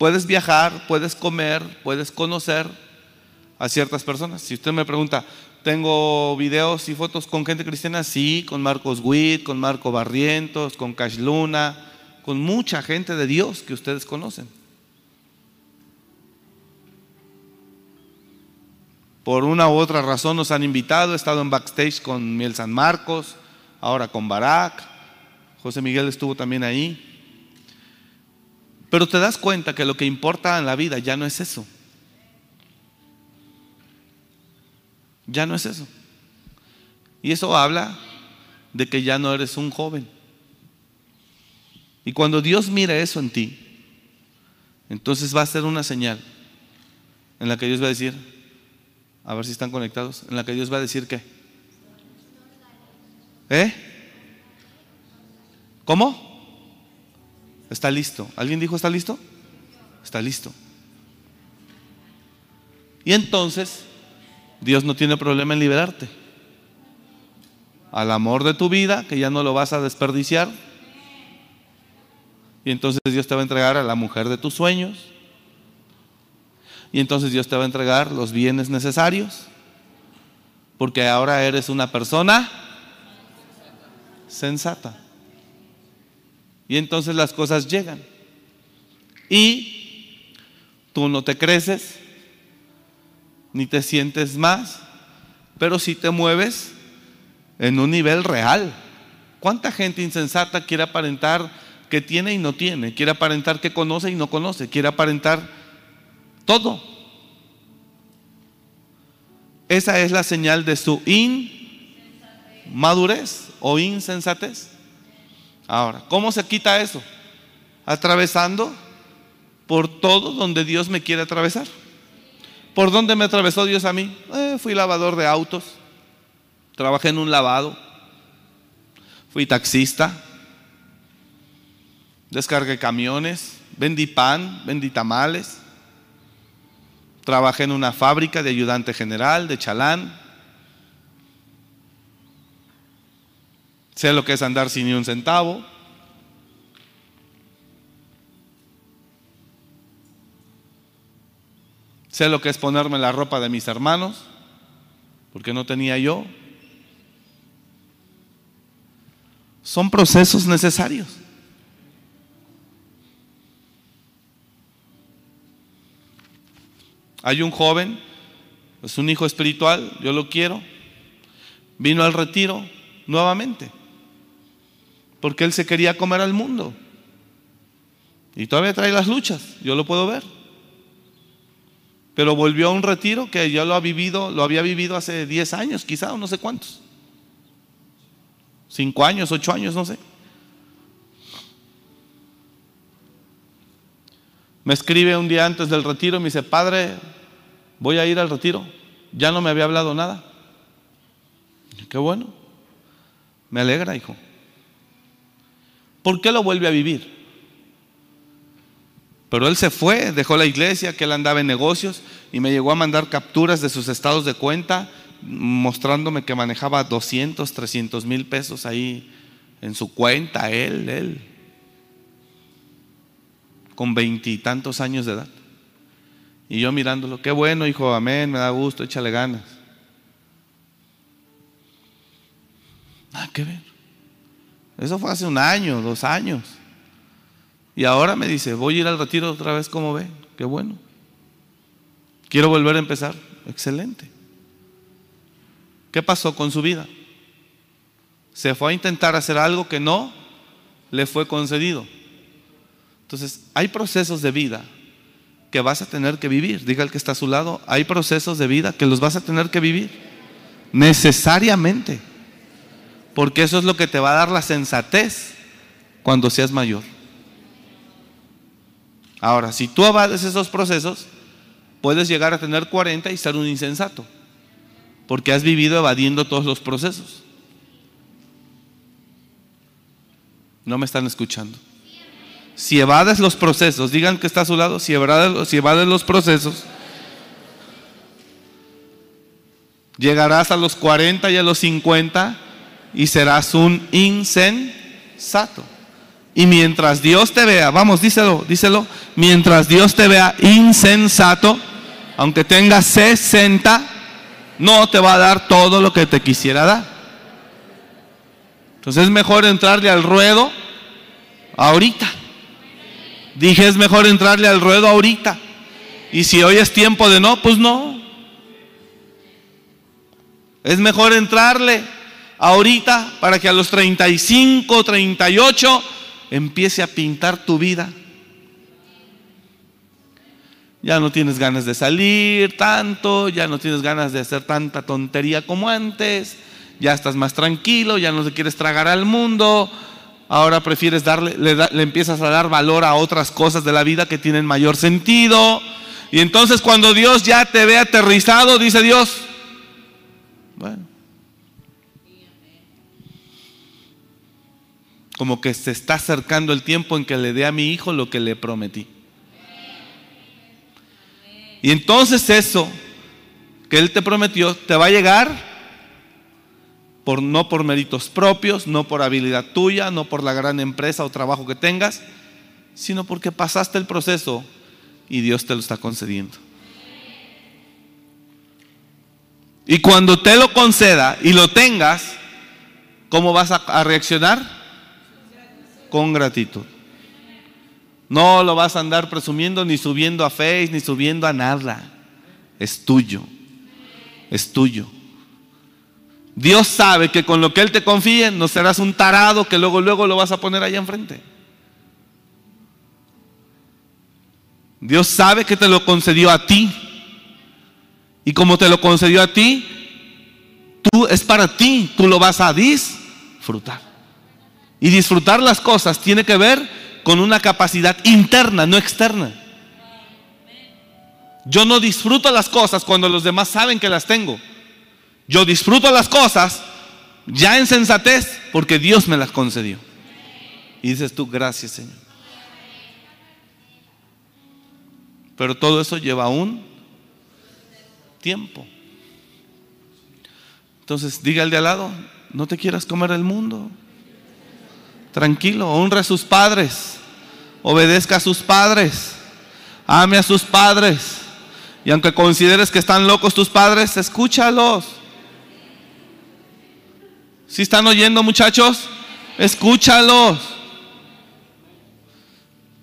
Puedes viajar, puedes comer, puedes conocer a ciertas personas. Si usted me pregunta, ¿tengo videos y fotos con gente cristiana? Sí, con Marcos Witt, con Marco Barrientos, con Cash Luna, con mucha gente de Dios que ustedes conocen. Por una u otra razón nos han invitado, he estado en backstage con Miel San Marcos, ahora con Barak, José Miguel estuvo también ahí. Pero te das cuenta que lo que importa en la vida ya no es eso. Ya no es eso. Y eso habla de que ya no eres un joven. Y cuando Dios mira eso en ti, entonces va a ser una señal en la que Dios va a decir, a ver si están conectados, en la que Dios va a decir qué. ¿Eh? ¿Cómo? Está listo. ¿Alguien dijo está listo? Está listo. Y entonces Dios no tiene problema en liberarte. Al amor de tu vida, que ya no lo vas a desperdiciar. Y entonces Dios te va a entregar a la mujer de tus sueños. Y entonces Dios te va a entregar los bienes necesarios. Porque ahora eres una persona sensata. Y entonces las cosas llegan. Y tú no te creces, ni te sientes más, pero sí te mueves en un nivel real. ¿Cuánta gente insensata quiere aparentar que tiene y no tiene? Quiere aparentar que conoce y no conoce. Quiere aparentar todo. Esa es la señal de su inmadurez o insensatez. Ahora, ¿cómo se quita eso? Atravesando por todo donde Dios me quiere atravesar. ¿Por dónde me atravesó Dios a mí? Eh, fui lavador de autos, trabajé en un lavado, fui taxista, descargué camiones, vendí pan, vendí tamales, trabajé en una fábrica de ayudante general, de chalán, Sé lo que es andar sin ni un centavo. Sé lo que es ponerme la ropa de mis hermanos, porque no tenía yo. Son procesos necesarios. Hay un joven, es un hijo espiritual, yo lo quiero, vino al retiro nuevamente porque él se quería comer al mundo. Y todavía trae las luchas, yo lo puedo ver. pero volvió a un retiro que yo lo, ha vivido, lo había vivido hace 10 años, quizá, o no sé cuántos. 5 años, 8 años, no sé. Me escribe un día antes del retiro y me dice, padre, voy a ir al retiro. Ya no me había hablado nada. Qué bueno. Me alegra, hijo. ¿Por qué lo vuelve a vivir? Pero él se fue, dejó la iglesia, que él andaba en negocios y me llegó a mandar capturas de sus estados de cuenta, mostrándome que manejaba 200, 300 mil pesos ahí en su cuenta, él, él, con veintitantos años de edad. Y yo mirándolo, qué bueno, hijo, amén, me da gusto, échale ganas. Nada que ver. Eso fue hace un año, dos años. Y ahora me dice, voy a ir al retiro otra vez, como ve? Qué bueno. Quiero volver a empezar. Excelente. ¿Qué pasó con su vida? Se fue a intentar hacer algo que no le fue concedido. Entonces, hay procesos de vida que vas a tener que vivir. Diga el que está a su lado, hay procesos de vida que los vas a tener que vivir. Necesariamente. Porque eso es lo que te va a dar la sensatez cuando seas mayor. Ahora, si tú avades esos procesos, puedes llegar a tener 40 y ser un insensato. Porque has vivido evadiendo todos los procesos. No me están escuchando. Si evades los procesos, digan que está a su lado, evades, si evades los procesos, llegarás a los 40 y a los 50 y serás un insensato. Y mientras Dios te vea, vamos, díselo, díselo, mientras Dios te vea insensato, aunque tengas 60, no te va a dar todo lo que te quisiera dar. Entonces es mejor entrarle al ruedo ahorita. Dije, es mejor entrarle al ruedo ahorita. Y si hoy es tiempo de no, pues no. Es mejor entrarle ahorita para que a los 35, 38 empiece a pintar tu vida. Ya no tienes ganas de salir tanto, ya no tienes ganas de hacer tanta tontería como antes, ya estás más tranquilo, ya no te quieres tragar al mundo, ahora prefieres darle, le, empiezas a dar valor a otras cosas de la vida que tienen mayor sentido. Y entonces cuando Dios ya te ve aterrizado, dice Dios, bueno, como que se está acercando el tiempo en que le dé a mi hijo lo que le prometí. Y entonces eso que él te prometió te va a llegar por no por méritos propios, no por habilidad tuya, no por la gran empresa o trabajo que tengas, sino porque pasaste el proceso y Dios te lo está concediendo. Y cuando te lo conceda y lo tengas, ¿cómo vas a, a reaccionar? Con gratitud. No lo vas a andar presumiendo ni subiendo a Face ni subiendo a nada. Es tuyo. Es tuyo. Dios sabe que con lo que Él te confíe no serás un tarado que luego luego lo vas a poner allá enfrente. Dios sabe que te lo concedió a ti. Y como te lo concedió a ti, tú es para ti, tú lo vas a disfrutar. Y disfrutar las cosas tiene que ver con una capacidad interna, no externa. Yo no disfruto las cosas cuando los demás saben que las tengo. Yo disfruto las cosas ya en sensatez porque Dios me las concedió. Y dices tú, gracias Señor. Pero todo eso lleva un tiempo. Entonces, diga al de al lado, no te quieras comer el mundo. Tranquilo, honre a sus padres, obedezca a sus padres, ame a sus padres. Y aunque consideres que están locos tus padres, escúchalos. Si están oyendo muchachos, escúchalos.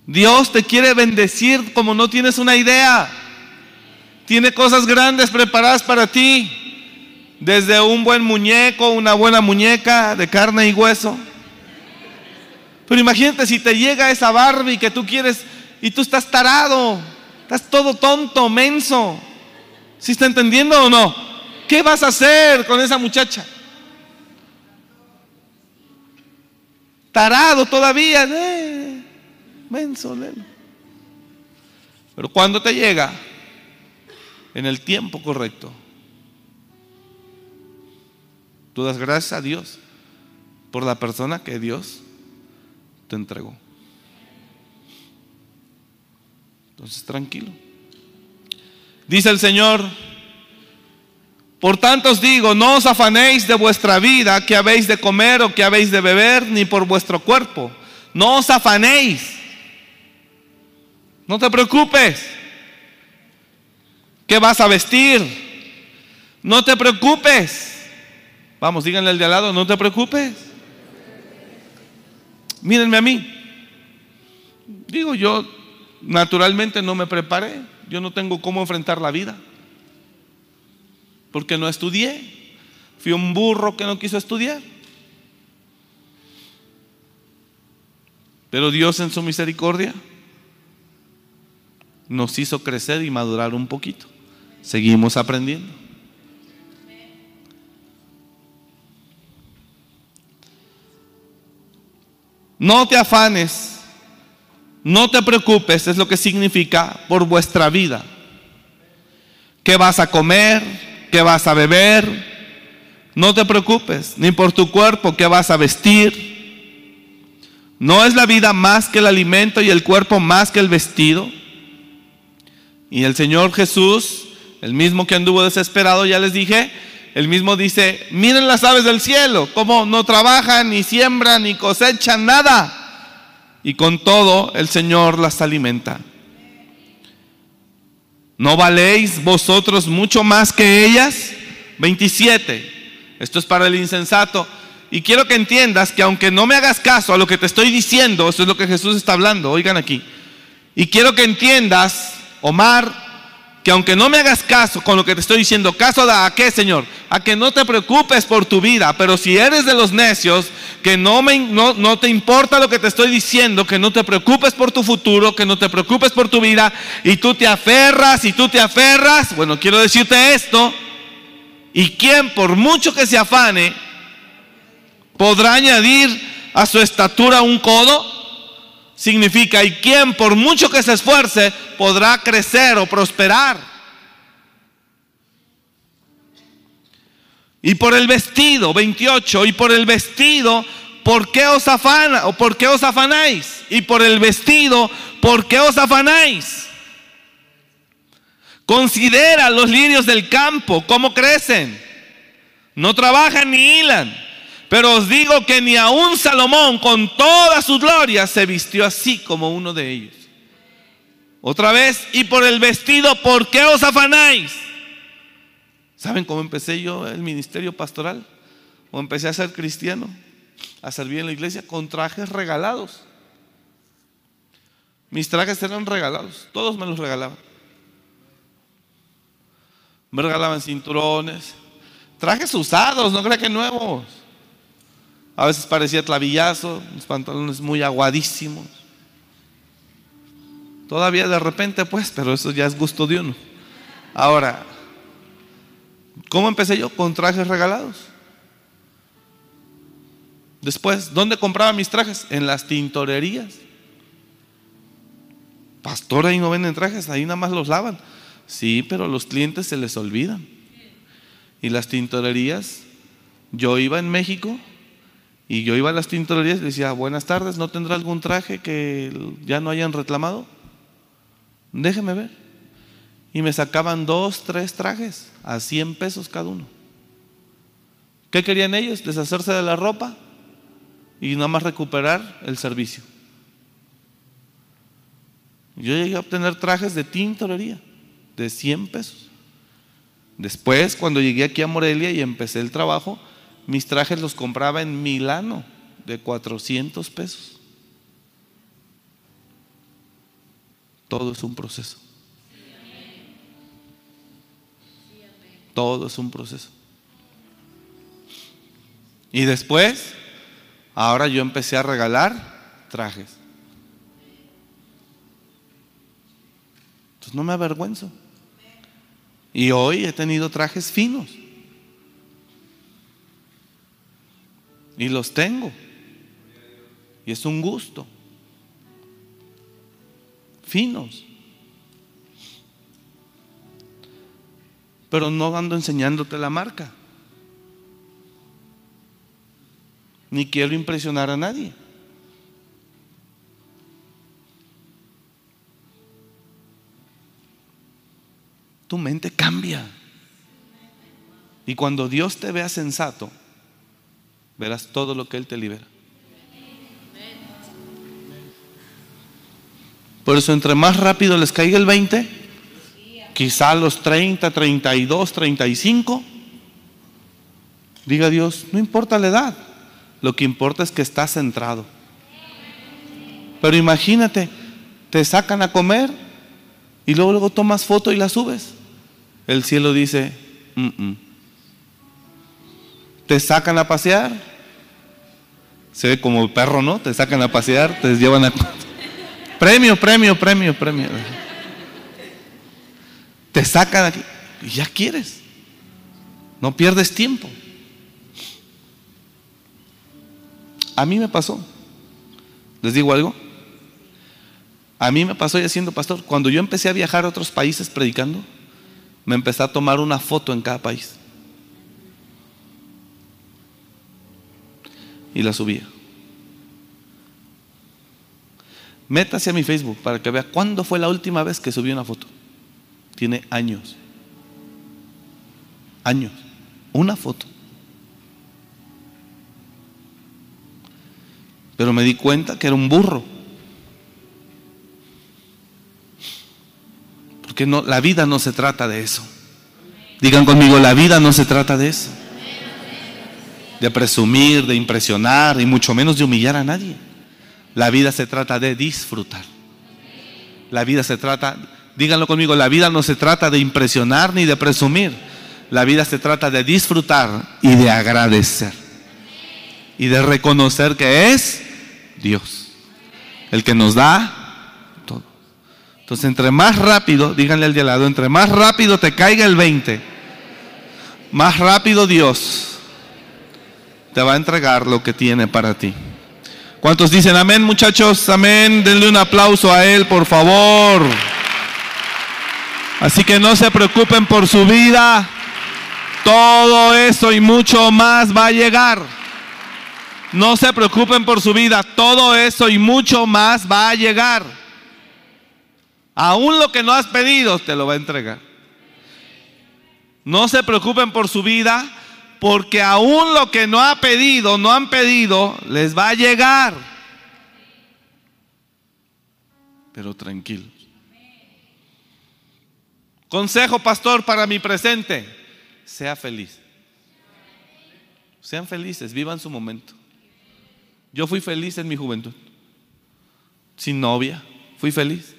Dios te quiere bendecir como no tienes una idea. Tiene cosas grandes preparadas para ti. Desde un buen muñeco, una buena muñeca de carne y hueso pero imagínate si te llega esa Barbie que tú quieres y tú estás tarado, estás todo tonto, menso. ¿Sí está entendiendo o no? ¿Qué vas a hacer con esa muchacha? Tarado todavía, eh, menso, Pero cuando te llega, en el tiempo correcto, tú das gracias a Dios por la persona que Dios te entregó. Entonces, tranquilo. Dice el Señor, por tanto os digo, no os afanéis de vuestra vida, que habéis de comer o que habéis de beber, ni por vuestro cuerpo. No os afanéis. No te preocupes. ¿Qué vas a vestir? No te preocupes. Vamos, díganle al de al lado, no te preocupes. Mírenme a mí. Digo, yo naturalmente no me preparé. Yo no tengo cómo enfrentar la vida. Porque no estudié. Fui un burro que no quiso estudiar. Pero Dios en su misericordia nos hizo crecer y madurar un poquito. Seguimos aprendiendo. No te afanes, no te preocupes, es lo que significa por vuestra vida. ¿Qué vas a comer? ¿Qué vas a beber? No te preocupes, ni por tu cuerpo, ¿qué vas a vestir? ¿No es la vida más que el alimento y el cuerpo más que el vestido? Y el Señor Jesús, el mismo que anduvo desesperado, ya les dije, el mismo dice, miren las aves del cielo, cómo no trabajan, ni siembran, ni cosechan nada. Y con todo el Señor las alimenta. ¿No valéis vosotros mucho más que ellas? 27. Esto es para el insensato. Y quiero que entiendas que aunque no me hagas caso a lo que te estoy diciendo, eso es lo que Jesús está hablando, oigan aquí. Y quiero que entiendas, Omar, que aunque no me hagas caso con lo que te estoy diciendo, caso a qué, Señor? A que no te preocupes por tu vida, pero si eres de los necios, que no, me, te importa lo que te estoy diciendo, que no te preocupes por tu futuro, que no te preocupes por tu vida, y tú te aferras y tú te aferras, bueno, quiero decirte esto, y quien por mucho que se afane, podrá añadir a su estatura un codo, significa, y quien por mucho que se esfuerce podrá crecer o prosperar. Y por el vestido, 28, y por el vestido, ¿por qué os afana o por qué os afanáis? Y por el vestido, ¿por qué os afanáis? Considera los lirios del campo, cómo crecen. No trabajan ni hilan. Pero os digo que ni aun Salomón con toda su gloria se vistió así como uno de ellos. Otra vez, y por el vestido, ¿por qué os afanáis? ¿Saben cómo empecé yo el ministerio pastoral? O empecé a ser cristiano, a servir en la iglesia con trajes regalados. Mis trajes eran regalados, todos me los regalaban. Me regalaban cinturones, trajes usados, no creo que nuevos. A veces parecía clavillazo, los pantalones muy aguadísimos. Todavía de repente, pues, pero eso ya es gusto de uno. Ahora, ¿cómo empecé yo? Con trajes regalados. Después, ¿dónde compraba mis trajes? En las tintorerías. Pastor, ahí no venden trajes, ahí nada más los lavan. Sí, pero los clientes se les olvidan. Y las tintorerías, yo iba en México y yo iba a las tintorerías y decía, buenas tardes, ¿no tendrá algún traje que ya no hayan reclamado? Déjeme ver. Y me sacaban dos, tres trajes a 100 pesos cada uno. ¿Qué querían ellos? Deshacerse de la ropa y nada más recuperar el servicio. Yo llegué a obtener trajes de tintorería de 100 pesos. Después, cuando llegué aquí a Morelia y empecé el trabajo, mis trajes los compraba en Milano de 400 pesos. Todo es un proceso. Todo es un proceso. Y después, ahora yo empecé a regalar trajes. Entonces no me avergüenzo. Y hoy he tenido trajes finos. Y los tengo. Y es un gusto. Finos. Pero no ando enseñándote la marca. Ni quiero impresionar a nadie. Tu mente cambia. Y cuando Dios te vea sensato, verás todo lo que Él te libera. Por eso, entre más rápido les caiga el 20, quizá los 30, 32, 35, diga Dios, no importa la edad, lo que importa es que estás centrado. Pero imagínate, te sacan a comer y luego, luego tomas foto y la subes. El cielo dice, mm, mm". Te sacan a pasear. Se ve como el perro, ¿no? Te sacan a pasear, te llevan a... Premio, premio, premio, premio. Te sacan aquí y ya quieres. No pierdes tiempo. A mí me pasó. ¿Les digo algo? A mí me pasó ya siendo pastor. Cuando yo empecé a viajar a otros países predicando, me empecé a tomar una foto en cada país. Y la subía. Métase a mi Facebook para que vea cuándo fue la última vez que subí una foto. Tiene años. Años. Una foto. Pero me di cuenta que era un burro. que no, la vida no se trata de eso. Digan conmigo, la vida no se trata de eso. De presumir, de impresionar y mucho menos de humillar a nadie. La vida se trata de disfrutar. La vida se trata, díganlo conmigo, la vida no se trata de impresionar ni de presumir. La vida se trata de disfrutar y de agradecer. Y de reconocer que es Dios. El que nos da entonces, entre más rápido, díganle al de al lado, entre más rápido te caiga el 20, más rápido Dios te va a entregar lo que tiene para ti. ¿Cuántos dicen amén, muchachos? Amén. Denle un aplauso a Él, por favor. Así que no se preocupen por su vida. Todo eso y mucho más va a llegar. No se preocupen por su vida. Todo eso y mucho más va a llegar. Aún lo que no has pedido te lo va a entregar. No se preocupen por su vida, porque aún lo que no ha pedido, no han pedido, les va a llegar. Pero tranquilos. Consejo, pastor, para mi presente. Sea feliz. Sean felices, vivan su momento. Yo fui feliz en mi juventud. Sin novia, fui feliz.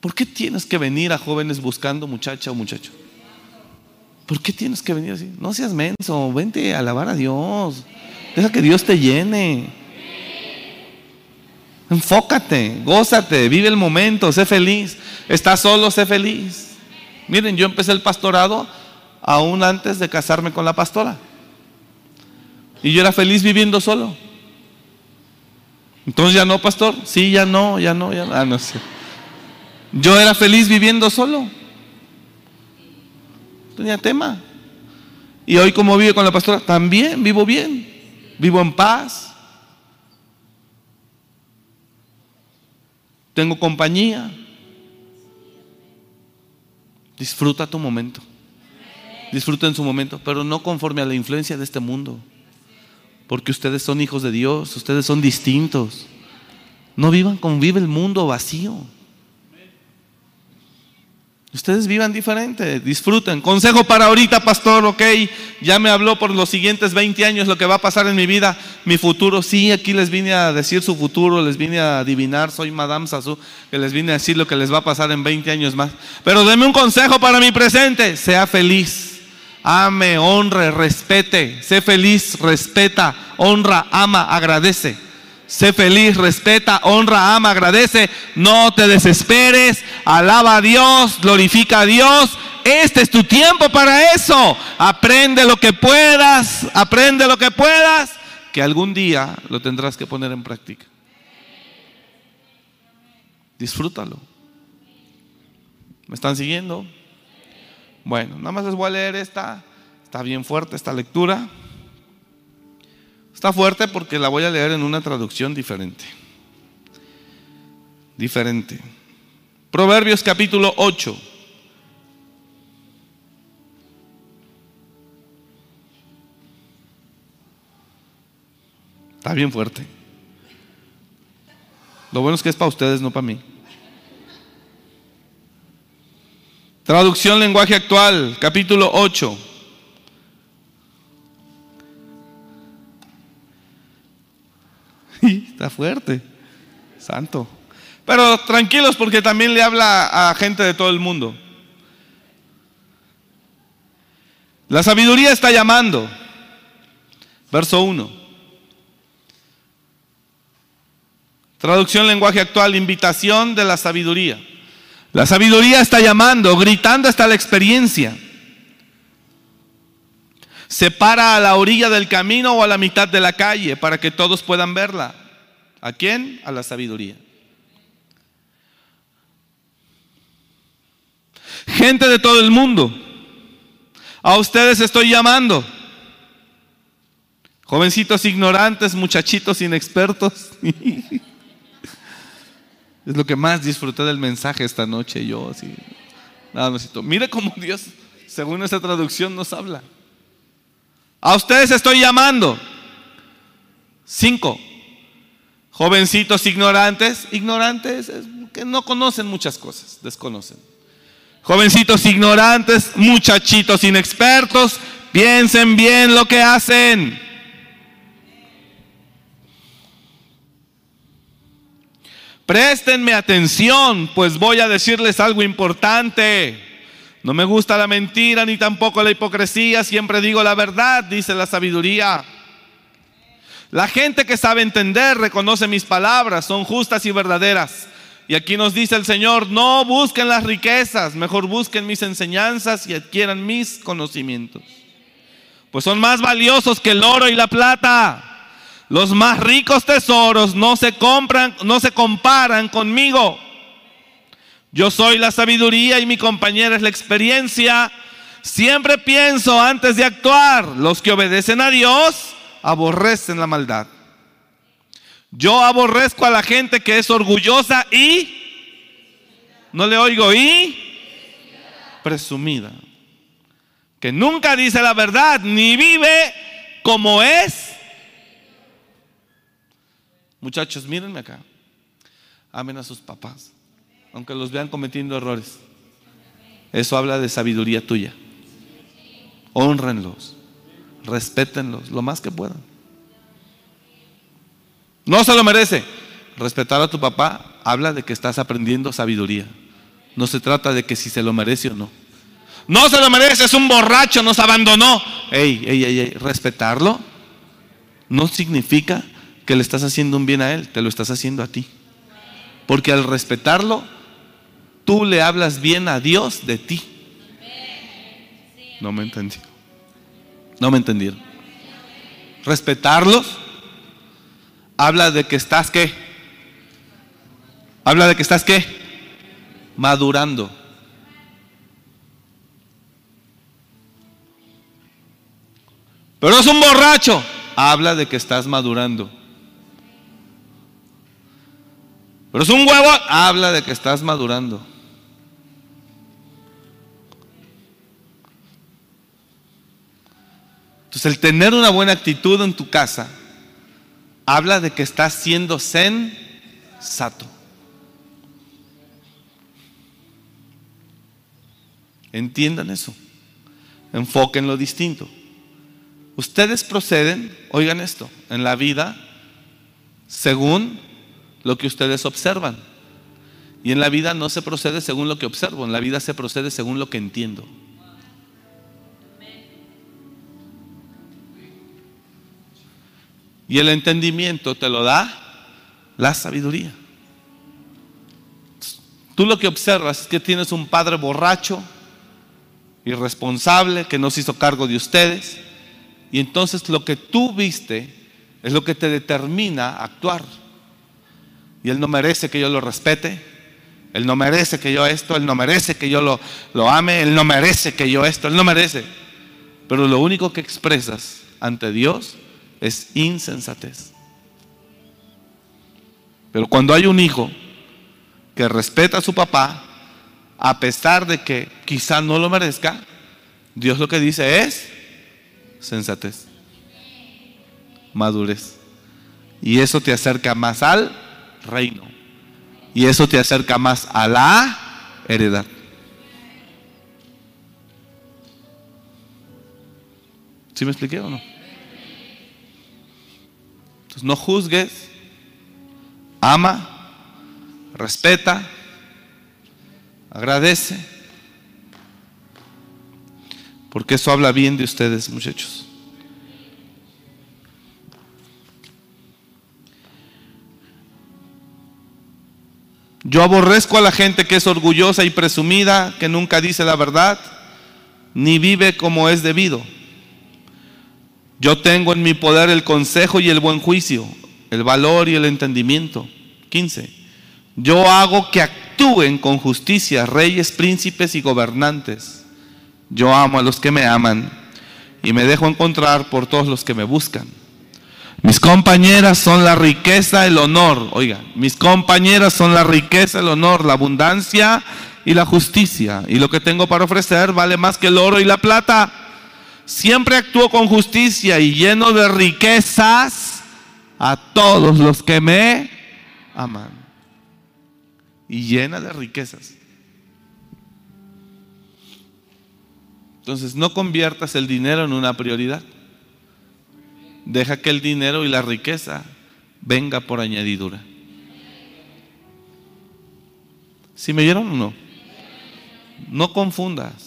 ¿Por qué tienes que venir a jóvenes buscando muchacha o muchacho? ¿Por qué tienes que venir así? No seas menso, vente a alabar a Dios. Deja que Dios te llene. Enfócate, gózate, vive el momento, sé feliz. Estás solo, sé feliz. Miren, yo empecé el pastorado aún antes de casarme con la pastora. Y yo era feliz viviendo solo. Entonces ya no, pastor. Sí, ya no, ya no, ya no. Ah, no sé. Yo era feliz viviendo solo. Tenía tema. Y hoy como vivo con la pastora, también vivo bien. Vivo en paz. Tengo compañía. Disfruta tu momento. Disfruta en su momento, pero no conforme a la influencia de este mundo. Porque ustedes son hijos de Dios, ustedes son distintos. No vivan como vive el mundo vacío. Ustedes vivan diferente, disfruten. Consejo para ahorita, pastor, ok, ya me habló por los siguientes 20 años lo que va a pasar en mi vida, mi futuro. Sí, aquí les vine a decir su futuro, les vine a adivinar, soy Madame Sassou, que les vine a decir lo que les va a pasar en 20 años más. Pero denme un consejo para mi presente, sea feliz, ame, honre, respete, sé feliz, respeta, honra, ama, agradece. Sé feliz, respeta, honra, ama, agradece. No te desesperes. Alaba a Dios, glorifica a Dios este es tu tiempo para eso. Aprende lo que puedas, aprende lo que puedas, que algún día lo tendrás que poner en práctica. Disfrútalo. ¿Me están siguiendo? Bueno, nada más les voy a leer esta. Está bien fuerte esta lectura. Está fuerte porque la voy a leer en una traducción diferente. Diferente. Proverbios capítulo 8. Está bien fuerte. Lo bueno es que es para ustedes, no para mí. Traducción lenguaje actual, capítulo 8. Está fuerte, santo. Pero tranquilos porque también le habla a gente de todo el mundo. La sabiduría está llamando. Verso 1. Traducción lenguaje actual, invitación de la sabiduría. La sabiduría está llamando, gritando hasta la experiencia. Se para a la orilla del camino o a la mitad de la calle para que todos puedan verla. ¿A quién? A la sabiduría. Gente de todo el mundo, a ustedes estoy llamando. Jovencitos ignorantes, muchachitos inexpertos. Es lo que más disfruté del mensaje esta noche yo así. Nada más. Mire cómo Dios, según esta traducción, nos habla. A ustedes estoy llamando. Cinco. Jovencitos ignorantes, ignorantes que no conocen muchas cosas, desconocen. Jovencitos ignorantes, muchachitos inexpertos, piensen bien lo que hacen. Préstenme atención, pues voy a decirles algo importante. No me gusta la mentira ni tampoco la hipocresía, siempre digo la verdad, dice la sabiduría. La gente que sabe entender reconoce mis palabras, son justas y verdaderas. Y aquí nos dice el Señor, no busquen las riquezas, mejor busquen mis enseñanzas y adquieran mis conocimientos. Pues son más valiosos que el oro y la plata. Los más ricos tesoros no se compran, no se comparan conmigo. Yo soy la sabiduría y mi compañera es la experiencia. Siempre pienso antes de actuar. Los que obedecen a Dios aborrecen la maldad. Yo aborrezco a la gente que es orgullosa y no le oigo y presumida. Que nunca dice la verdad ni vive como es Muchachos, mírenme acá. Amen a sus papás, aunque los vean cometiendo errores. Eso habla de sabiduría tuya. Honrenlos, respétenlos lo más que puedan. No se lo merece. Respetar a tu papá habla de que estás aprendiendo sabiduría. No se trata de que si se lo merece o no. No se lo merece, es un borracho, nos abandonó. Ey, ey, ey, ey, respetarlo no significa que le estás haciendo un bien a Él, te lo estás haciendo a ti. Porque al respetarlo, tú le hablas bien a Dios de ti. No me entendí. No me entendieron. Respetarlos habla de que estás qué? Habla de que estás qué? Madurando. Pero es un borracho. Habla de que estás madurando. Pero es un huevo, habla de que estás madurando. Entonces el tener una buena actitud en tu casa habla de que estás siendo sensato. Entiendan eso. Enfoquen lo distinto. Ustedes proceden, oigan esto, en la vida según lo que ustedes observan. Y en la vida no se procede según lo que observo, en la vida se procede según lo que entiendo. Y el entendimiento te lo da la sabiduría. Tú lo que observas es que tienes un padre borracho irresponsable, que no se hizo cargo de ustedes. Y entonces lo que tú viste es lo que te determina a actuar. Y Él no merece que yo lo respete. Él no merece que yo esto. Él no merece que yo lo, lo ame. Él no merece que yo esto. Él no merece. Pero lo único que expresas ante Dios es insensatez. Pero cuando hay un hijo que respeta a su papá, a pesar de que quizá no lo merezca, Dios lo que dice es sensatez, madurez. Y eso te acerca más al reino. Y eso te acerca más a la heredad. ¿Sí me expliqué o no? Entonces no juzgues, ama, respeta, agradece, porque eso habla bien de ustedes, muchachos. Yo aborrezco a la gente que es orgullosa y presumida, que nunca dice la verdad, ni vive como es debido. Yo tengo en mi poder el consejo y el buen juicio, el valor y el entendimiento. 15. Yo hago que actúen con justicia reyes, príncipes y gobernantes. Yo amo a los que me aman y me dejo encontrar por todos los que me buscan. Mis compañeras son la riqueza, el honor. Oiga, mis compañeras son la riqueza, el honor, la abundancia y la justicia. Y lo que tengo para ofrecer vale más que el oro y la plata. Siempre actúo con justicia y lleno de riquezas a todos los que me aman. Y llena de riquezas. Entonces no conviertas el dinero en una prioridad. Deja que el dinero y la riqueza venga por añadidura. ¿Sí me vieron o no? No confundas.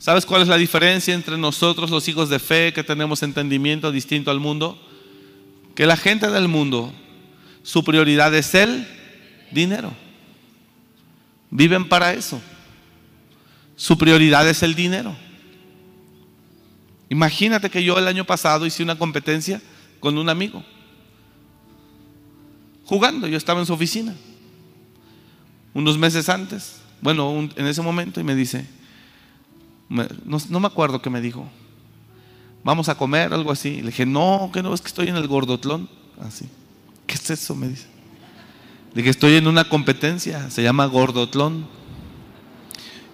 ¿Sabes cuál es la diferencia entre nosotros los hijos de fe que tenemos entendimiento distinto al mundo? Que la gente del mundo, su prioridad es el dinero. Viven para eso. Su prioridad es el dinero. Imagínate que yo el año pasado hice una competencia con un amigo. Jugando, yo estaba en su oficina. Unos meses antes, bueno, en ese momento, y me dice, no, me acuerdo qué me dijo, vamos a comer, algo así. Le dije, no, que no, es que estoy en el gordotlón. Así, ¿qué es eso? Me dice. Le dije, estoy en una competencia, se llama gordotlón.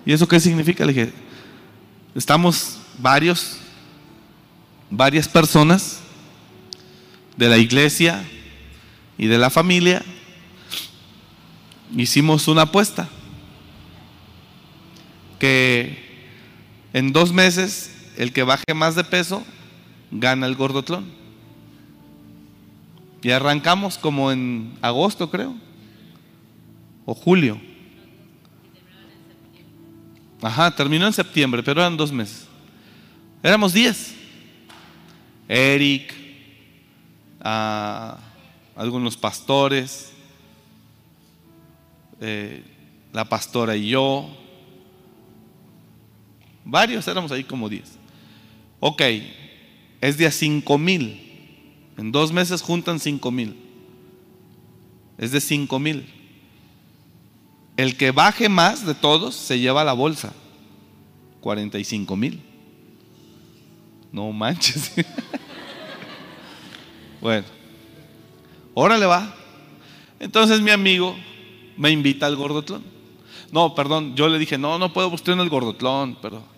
¿Y eso qué significa? Le dije, estamos varios varias personas de la iglesia y de la familia hicimos una apuesta que en dos meses el que baje más de peso gana el gordotlón. Y arrancamos como en agosto, creo, o julio. Ajá, terminó en septiembre, pero eran dos meses. Éramos diez. Eric, a algunos pastores, eh, la pastora y yo, varios éramos ahí como 10. Ok, es de a 5 mil. En dos meses juntan 5 mil. Es de 5 mil. El que baje más de todos se lleva la bolsa. 45 mil. No manches. bueno, órale va. Entonces mi amigo me invita al gordotlón. No, perdón, yo le dije, no, no puedo usted en el gordotlón, pero...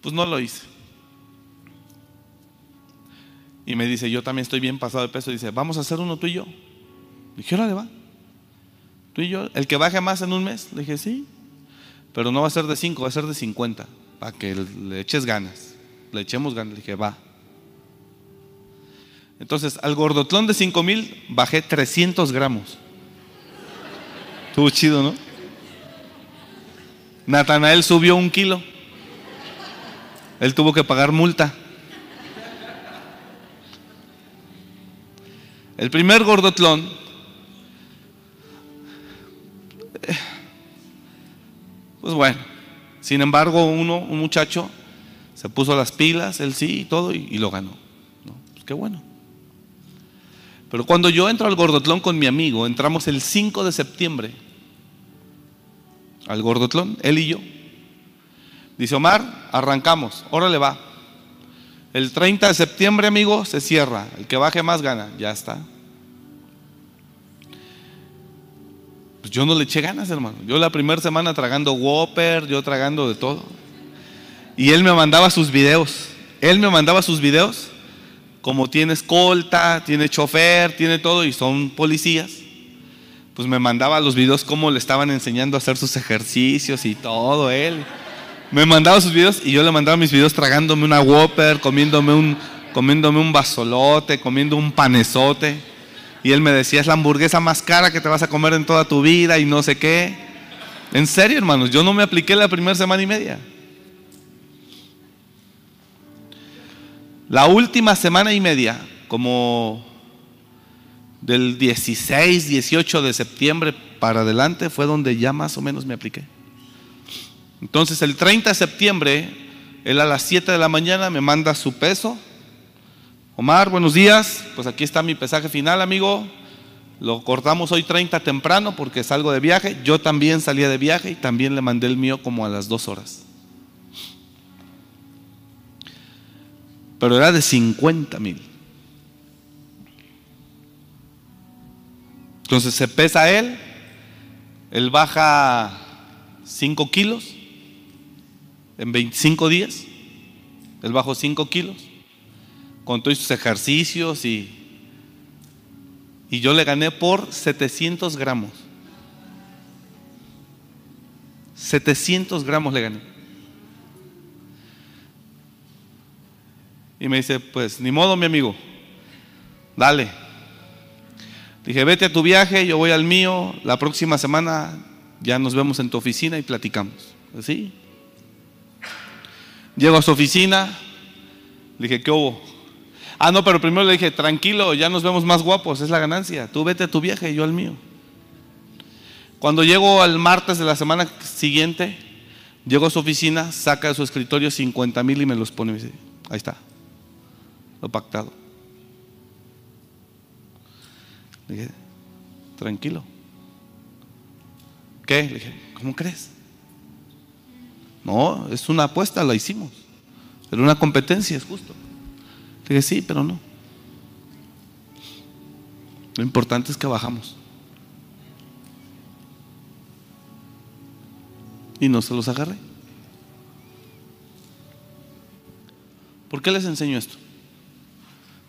Pues no lo hice. Y me dice, yo también estoy bien pasado de peso. Dice, vamos a hacer uno tú y yo. Le dije, órale va. Tú y yo, el que baje más en un mes. Le dije, sí. Pero no va a ser de 5, va a ser de 50, para que le eches ganas. Le echemos ganas. Le dije, va. Entonces, al gordotlón de 5 mil bajé 300 gramos. Estuvo chido, ¿no? Natanael subió un kilo. Él tuvo que pagar multa. El primer gordotlón Pues bueno, sin embargo, uno, un muchacho, se puso las pilas, él sí y todo, y, lo ganó. Pues qué bueno. Pero cuando yo entro al Gordotlón con mi amigo, entramos el 5 de septiembre al Gordotlón, él y yo. Dice Omar, arrancamos, órale va. El 30 de septiembre, amigo, se cierra. El que baje más gana, ya está. Pues yo no le eché ganas, hermano. Yo la primera semana tragando Whopper, yo tragando de todo. Y él me mandaba sus videos. Él me mandaba sus videos. Como tiene escolta, tiene chofer, tiene todo y son policías. Pues me mandaba los videos como le estaban enseñando a hacer sus ejercicios y todo él. Me mandaba sus videos y yo le mandaba mis videos tragándome una Whopper, comiéndome un, comiéndome un basolote, comiendo un panezote. Y él me decía, es la hamburguesa más cara que te vas a comer en toda tu vida y no sé qué. En serio, hermanos, yo no me apliqué la primera semana y media. La última semana y media, como del 16, 18 de septiembre para adelante, fue donde ya más o menos me apliqué. Entonces el 30 de septiembre, él a las 7 de la mañana me manda su peso. Omar, buenos días. Pues aquí está mi pesaje final, amigo. Lo cortamos hoy 30 temprano porque salgo de viaje. Yo también salía de viaje y también le mandé el mío como a las 2 horas. Pero era de 50 mil. Entonces se pesa él, él baja 5 kilos en 25 días. Él bajó 5 kilos con todos sus ejercicios y, y yo le gané por 700 gramos. 700 gramos le gané. Y me dice, pues ni modo mi amigo, dale. Dije, vete a tu viaje, yo voy al mío, la próxima semana ya nos vemos en tu oficina y platicamos. ¿Sí? Llego a su oficina, le dije, ¿qué hubo? Ah, no, pero primero le dije, tranquilo, ya nos vemos más guapos, es la ganancia. Tú vete a tu viaje y yo al mío. Cuando llego al martes de la semana siguiente, llego a su oficina, saca de su escritorio 50 mil y me los pone. dice, ahí está, lo pactado. Le dije, tranquilo. ¿Qué? Le dije, ¿cómo crees? No, es una apuesta, la hicimos. Era una competencia, es justo. Dije, sí, pero no. Lo importante es que bajamos. Y no se los agarré. ¿Por qué les enseño esto?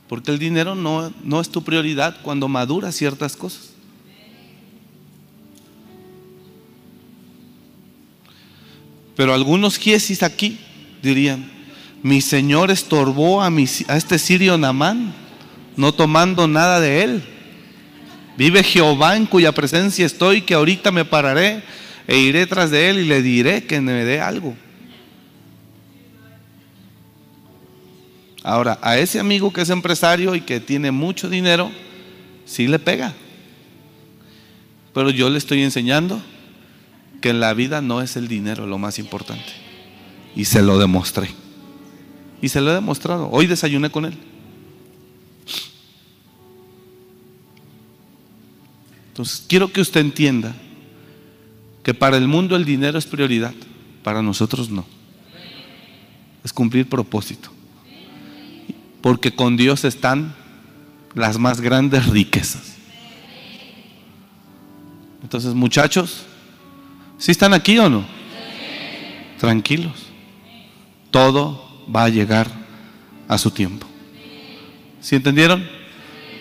Porque el dinero no, no es tu prioridad cuando maduras ciertas cosas. Pero algunos jiesis aquí dirían, mi Señor estorbó a, a este sirio Namán, no tomando nada de él. Vive Jehová en cuya presencia estoy, que ahorita me pararé e iré tras de él y le diré que me dé algo. Ahora, a ese amigo que es empresario y que tiene mucho dinero, sí le pega. Pero yo le estoy enseñando que en la vida no es el dinero lo más importante. Y se lo demostré. Y se lo he demostrado. Hoy desayuné con él. Entonces, quiero que usted entienda que para el mundo el dinero es prioridad, para nosotros no. Es cumplir propósito. Porque con Dios están las más grandes riquezas. Entonces, muchachos, ¿Sí están aquí o no? Tranquilos. Todo va a llegar a su tiempo. ¿Sí entendieron?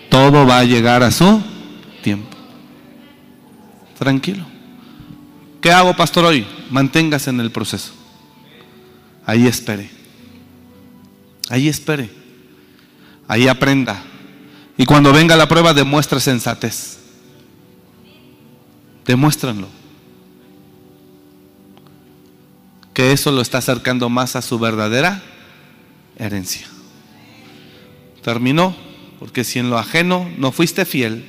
Todo va a llegar a su tiempo. Tranquilo. ¿Qué hago, pastor, hoy? Manténgase en el proceso. Ahí espere. Ahí espere. Ahí aprenda. Y cuando venga la prueba, demuestre sensatez. Demuéstranlo. Que eso lo está acercando más a su verdadera herencia. Terminó, porque si en lo ajeno no fuiste fiel,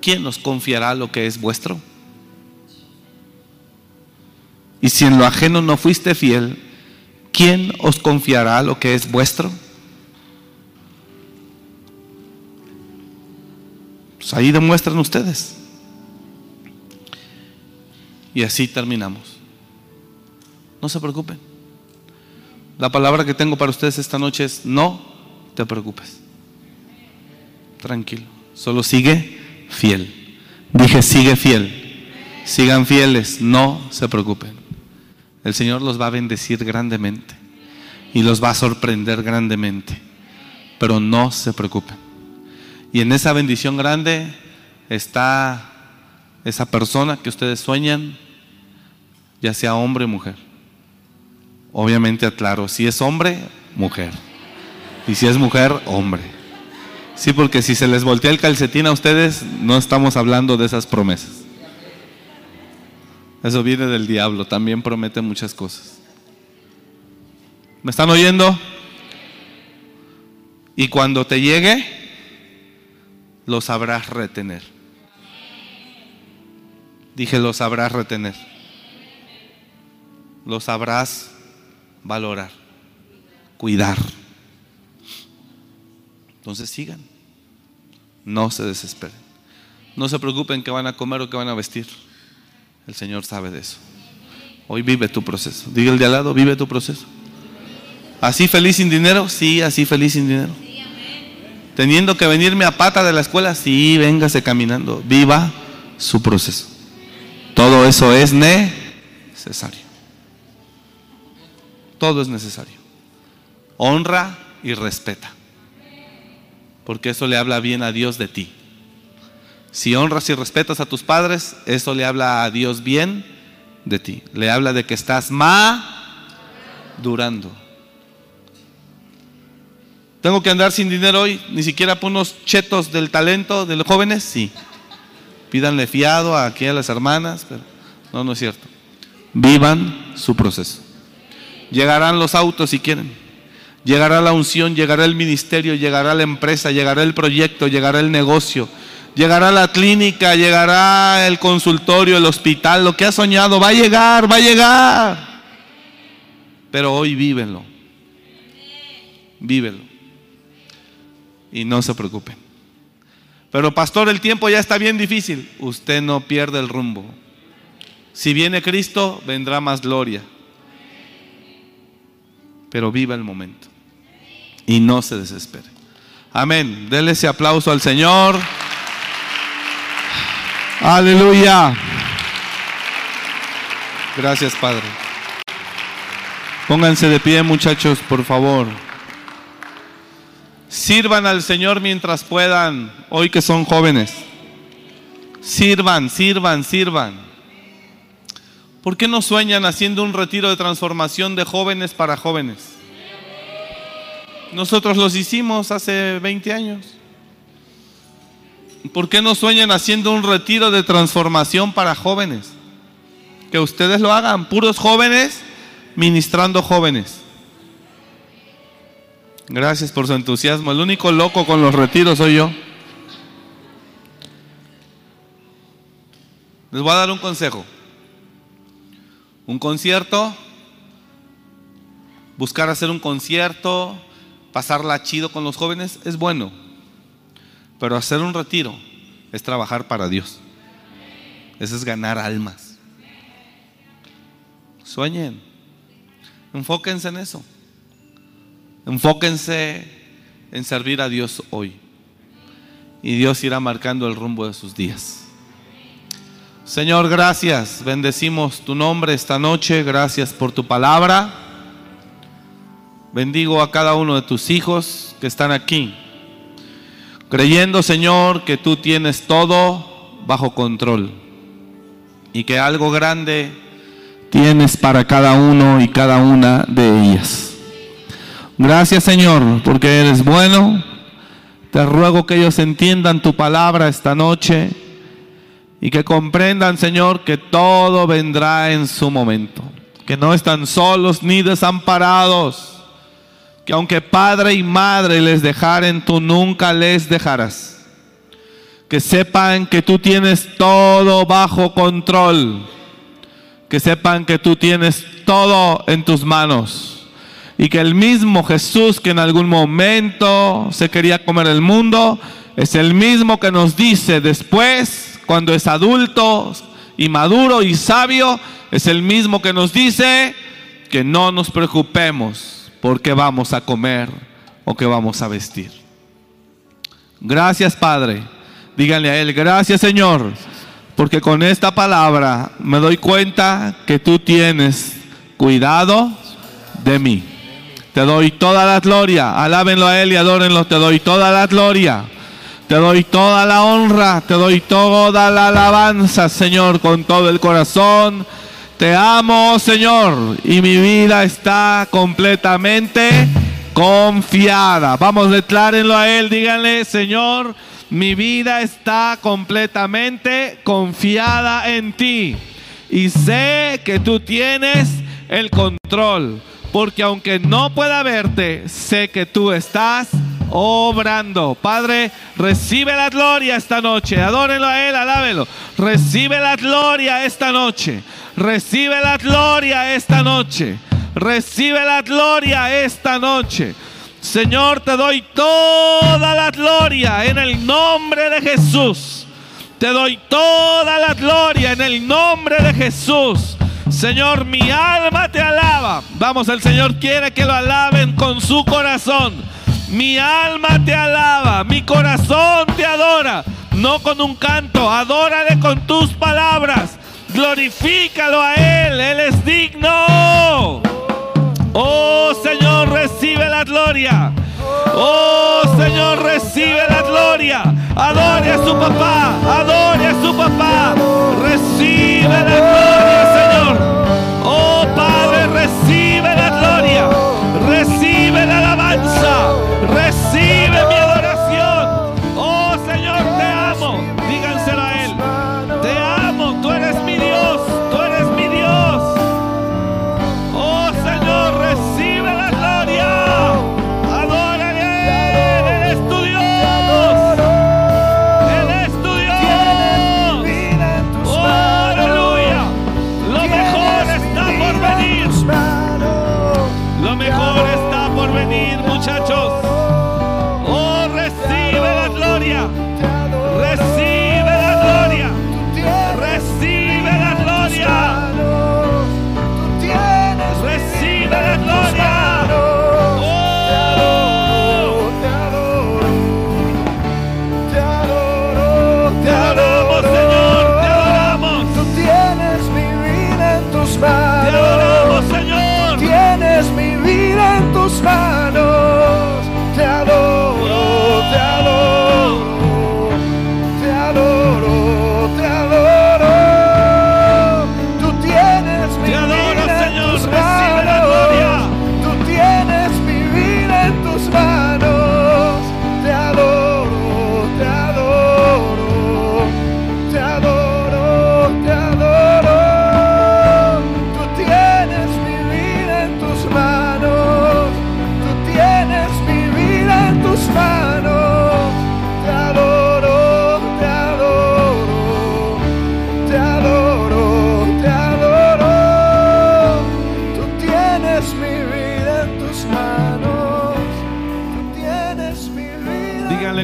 ¿quién nos confiará lo que es vuestro? Y si en lo ajeno no fuiste fiel, ¿quién os confiará lo que es vuestro? Pues ahí demuestran ustedes. Y así terminamos. No se preocupen. La palabra que tengo para ustedes esta noche es no te preocupes. Tranquilo. Solo sigue fiel. Dije sigue fiel. Sigan fieles, no se preocupen. El Señor los va a bendecir grandemente y los va a sorprender grandemente. Pero no se preocupen. Y en esa bendición grande está esa persona que ustedes sueñan, ya sea hombre o mujer. Obviamente aclaro, si es hombre, mujer. Y si es mujer, hombre. Sí, porque si se les voltea el calcetín a ustedes, no estamos hablando de esas promesas. Eso viene del diablo, también promete muchas cosas. ¿Me están oyendo? Y cuando te llegue, lo sabrás retener. Dije, lo sabrás retener. Lo sabrás valorar, cuidar. Entonces sigan. No se desesperen. No se preocupen que van a comer o que van a vestir. El Señor sabe de eso. Hoy vive tu proceso. Diga el de al lado, vive tu proceso. ¿Así feliz sin dinero? Sí, así feliz sin dinero. Teniendo que venirme a pata de la escuela, sí, véngase caminando. Viva su proceso. Todo eso es necesario. Todo es necesario. Honra y respeta. Porque eso le habla bien a Dios de ti. Si honras y respetas a tus padres, eso le habla a Dios bien de ti. Le habla de que estás madurando. ¿Tengo que andar sin dinero hoy? ¿Ni siquiera por unos chetos del talento de los jóvenes? Sí. Pídanle fiado aquí a las hermanas, pero no, no es cierto. Vivan su proceso. Llegarán los autos si quieren. Llegará la unción, llegará el ministerio, llegará la empresa, llegará el proyecto, llegará el negocio, llegará la clínica, llegará el consultorio, el hospital, lo que has soñado, va a llegar, va a llegar. Pero hoy vívenlo. Vívelo. Y no se preocupen. Pero pastor, el tiempo ya está bien difícil. Usted no pierde el rumbo. Si viene Cristo, vendrá más gloria. Pero viva el momento. Y no se desespere. Amén. Dele ese aplauso al Señor. Aleluya. Gracias, Padre. Pónganse de pie, muchachos, por favor. Sirvan al Señor mientras puedan, hoy que son jóvenes. Sirvan, sirvan, sirvan. ¿Por qué no sueñan haciendo un retiro de transformación de jóvenes para jóvenes? Nosotros los hicimos hace 20 años. ¿Por qué no sueñan haciendo un retiro de transformación para jóvenes? Que ustedes lo hagan, puros jóvenes, ministrando jóvenes. Gracias por su entusiasmo. El único loco con los retiros soy yo. Les voy a dar un consejo. Un concierto, buscar hacer un concierto, pasarla chido con los jóvenes, es bueno. Pero hacer un retiro es trabajar para Dios. Eso es ganar almas. Sueñen. Enfóquense en eso. Enfóquense en servir a Dios hoy. Y Dios irá marcando el rumbo de sus días. Señor, gracias. Bendecimos tu nombre esta noche. Gracias por tu palabra. Bendigo a cada uno de tus hijos que están aquí. Creyendo, Señor, que tú tienes todo bajo control. Y que algo grande tienes para cada uno y cada una de ellas. Gracias Señor, porque eres bueno. Te ruego que ellos entiendan tu palabra esta noche y que comprendan, Señor, que todo vendrá en su momento. Que no están solos ni desamparados. Que aunque padre y madre les dejaren, tú nunca les dejarás. Que sepan que tú tienes todo bajo control que sepan que tú tienes todo en tus manos. Y que el mismo Jesús que en algún momento se quería comer el mundo, es el mismo que nos dice después, cuando es adulto y maduro y sabio, es el mismo que nos dice que no nos preocupemos porque vamos a comer o que vamos a vestir. Gracias Padre. Díganle a Él, gracias Señor, porque con esta palabra me doy cuenta que tú tienes cuidado de mí. Te doy toda la gloria, alábenlo a Él y adórenlo, te doy toda la gloria. Te doy toda la honra, te doy toda la alabanza, Señor, con todo el corazón. Te amo, Señor, y mi vida está completamente confiada. Vamos, declárenlo a Él, díganle, Señor, mi vida está completamente confiada en ti. Y sé que tú tienes el control. Porque aunque no pueda verte, sé que tú estás obrando. Padre, recibe la gloria esta noche. Adórenlo a Él, alábelo. Recibe la gloria esta noche. Recibe la gloria esta noche. Recibe la gloria esta noche. Señor, te doy toda la gloria en el nombre de Jesús. Te doy toda la gloria en el nombre de Jesús. Señor, mi alma te alaba. Vamos, el Señor quiere que lo alaben con su corazón. Mi alma te alaba, mi corazón te adora. No con un canto, adórale con tus palabras. Glorifícalo a Él, Él es digno. Oh Señor, recibe la gloria. Oh Señor, recibe la gloria. Adore a su papá, adore a su papá. Recibe la gloria, Señor. Oh Padre, recibe la gloria. Recibe la alabanza.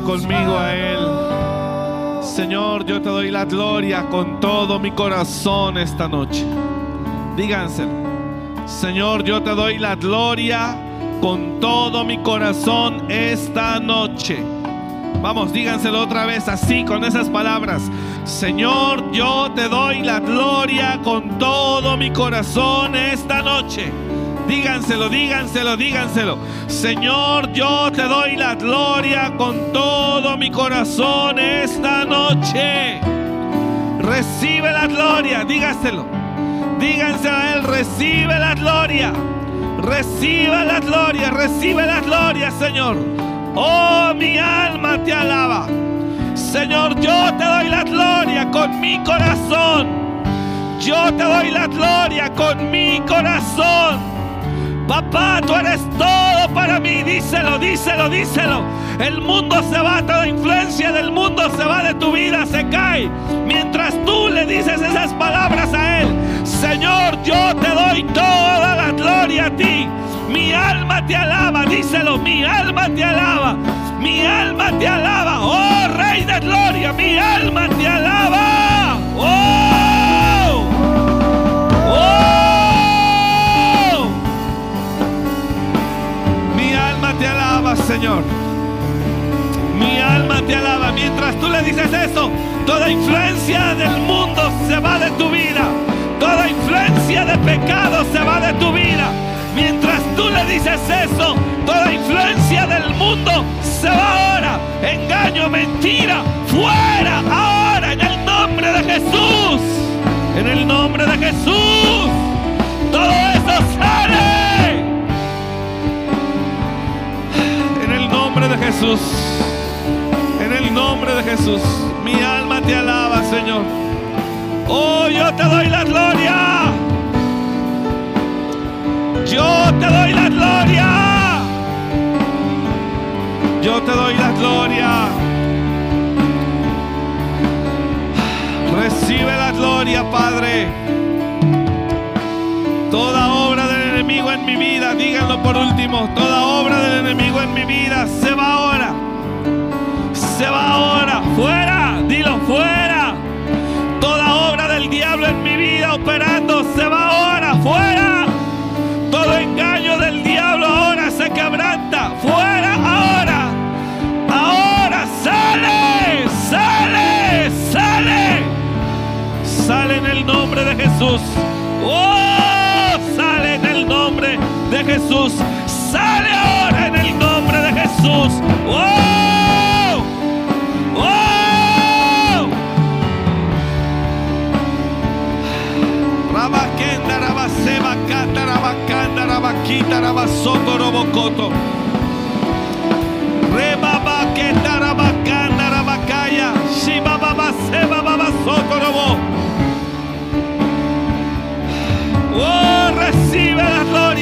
Conmigo a Él. Señor, yo te doy la gloria con todo mi corazón esta noche. Díganselo. Señor, yo te doy la gloria con todo mi corazón esta noche. Vamos, díganselo otra vez así, con esas palabras. Señor, yo te doy la gloria con todo mi corazón esta noche. Díganselo, díganselo, díganselo. Señor, yo te doy la gloria con todo mi corazón esta noche. Recibe la gloria, dígaselo. Díganselo a Él, recibe la gloria. Recibe la gloria, recibe la gloria, Señor. Oh, mi alma te alaba. Señor, yo te doy la gloria con mi corazón. Yo te doy la gloria con mi corazón. Papá, tú eres todo para mí. Díselo, díselo, díselo. El mundo se va, toda influencia del mundo se va de tu vida, se cae. Mientras tú le dices esas palabras a Él, Señor, yo te doy toda la gloria a ti. Mi alma te alaba, díselo, mi alma te alaba. Mi alma te alaba, oh Rey de Gloria, mi alma te alaba. Oh, Señor. Mi alma te alaba. Mientras tú le dices eso, toda influencia del mundo se va de tu vida. Toda influencia de pecado se va de tu vida. Mientras tú le dices eso, toda influencia del mundo se va ahora. Engaño, mentira, fuera ahora en el nombre de Jesús. En el nombre de Jesús. Todo eso sale. Jesús. En el nombre de Jesús. Mi alma te alaba, Señor. Oh, yo te doy la gloria. Yo te doy la gloria. Yo te doy la gloria. Recibe la gloria, Padre. Toda enemigo en mi vida, díganlo por último, toda obra del enemigo en mi vida se va ahora. Se va ahora. Fuera, dilo, fuera. Toda obra del diablo en mi vida operando se va ahora. Fuera. Todo engaño del diablo ahora se quebranta. Fuera ahora. Ahora sale, sale, sale. Sale en el nombre de Jesús. De Jesús. Sale ahora en el nombre de Jesús. Oh, oh. Rabakenda, rabaseba, kata, rabakanda, rabakita, rabasoko, robokoto. Rebabaketa, rabakanda, rabakaya. Shibababa, seba, babasoko, robo. Oh, recibe la gloria.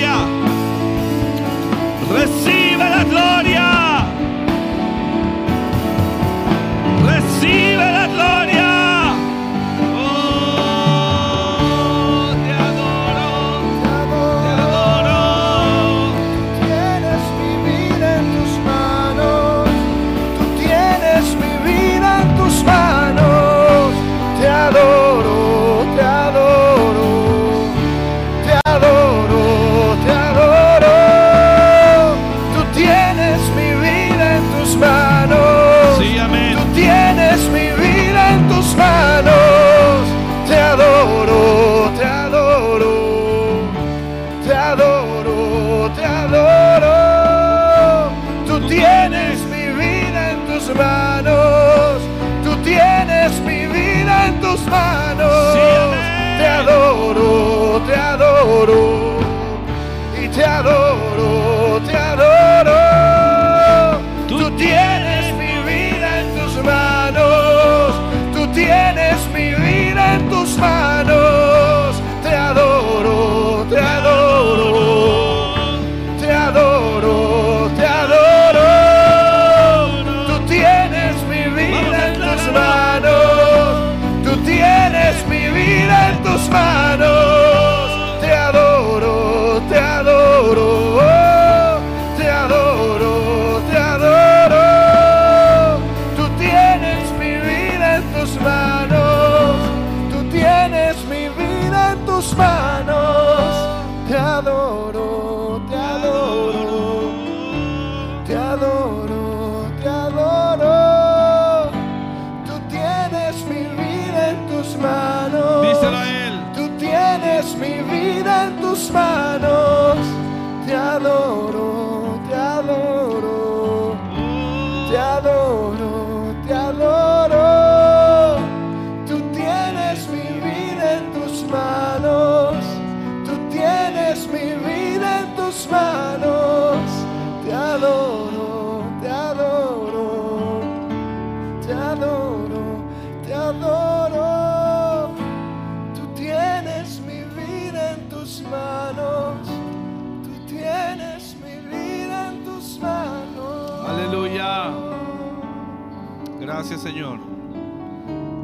Gracias Señor.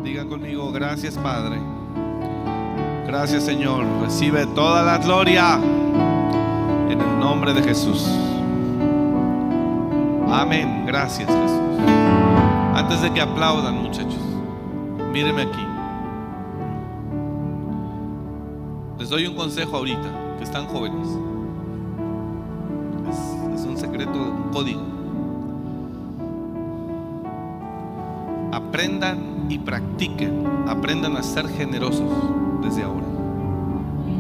Digan conmigo, gracias Padre. Gracias Señor. Recibe toda la gloria en el nombre de Jesús. Amén. Gracias Jesús. Antes de que aplaudan muchachos, míreme aquí. Les doy un consejo ahorita, que están jóvenes. Es, es un secreto, un código. Aprendan y practiquen, aprendan a ser generosos desde ahora.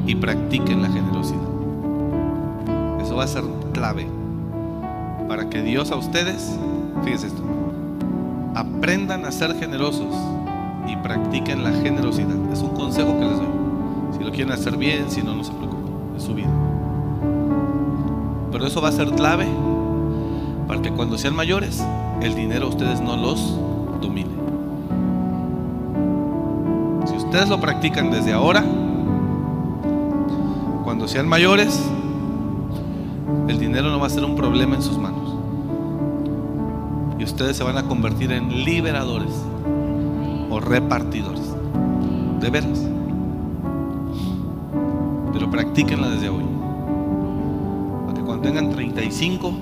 Y practiquen la generosidad. Eso va a ser clave para que Dios a ustedes, fíjense esto, aprendan a ser generosos y practiquen la generosidad. Es un consejo que les doy. Si lo quieren hacer bien, si no, no se preocupen, es su vida. Pero eso va a ser clave para que cuando sean mayores, el dinero ustedes no los Si ustedes lo practican desde ahora, cuando sean mayores, el dinero no va a ser un problema en sus manos. Y ustedes se van a convertir en liberadores o repartidores. De veras. Pero practíquenla desde hoy. Para que cuando tengan 35,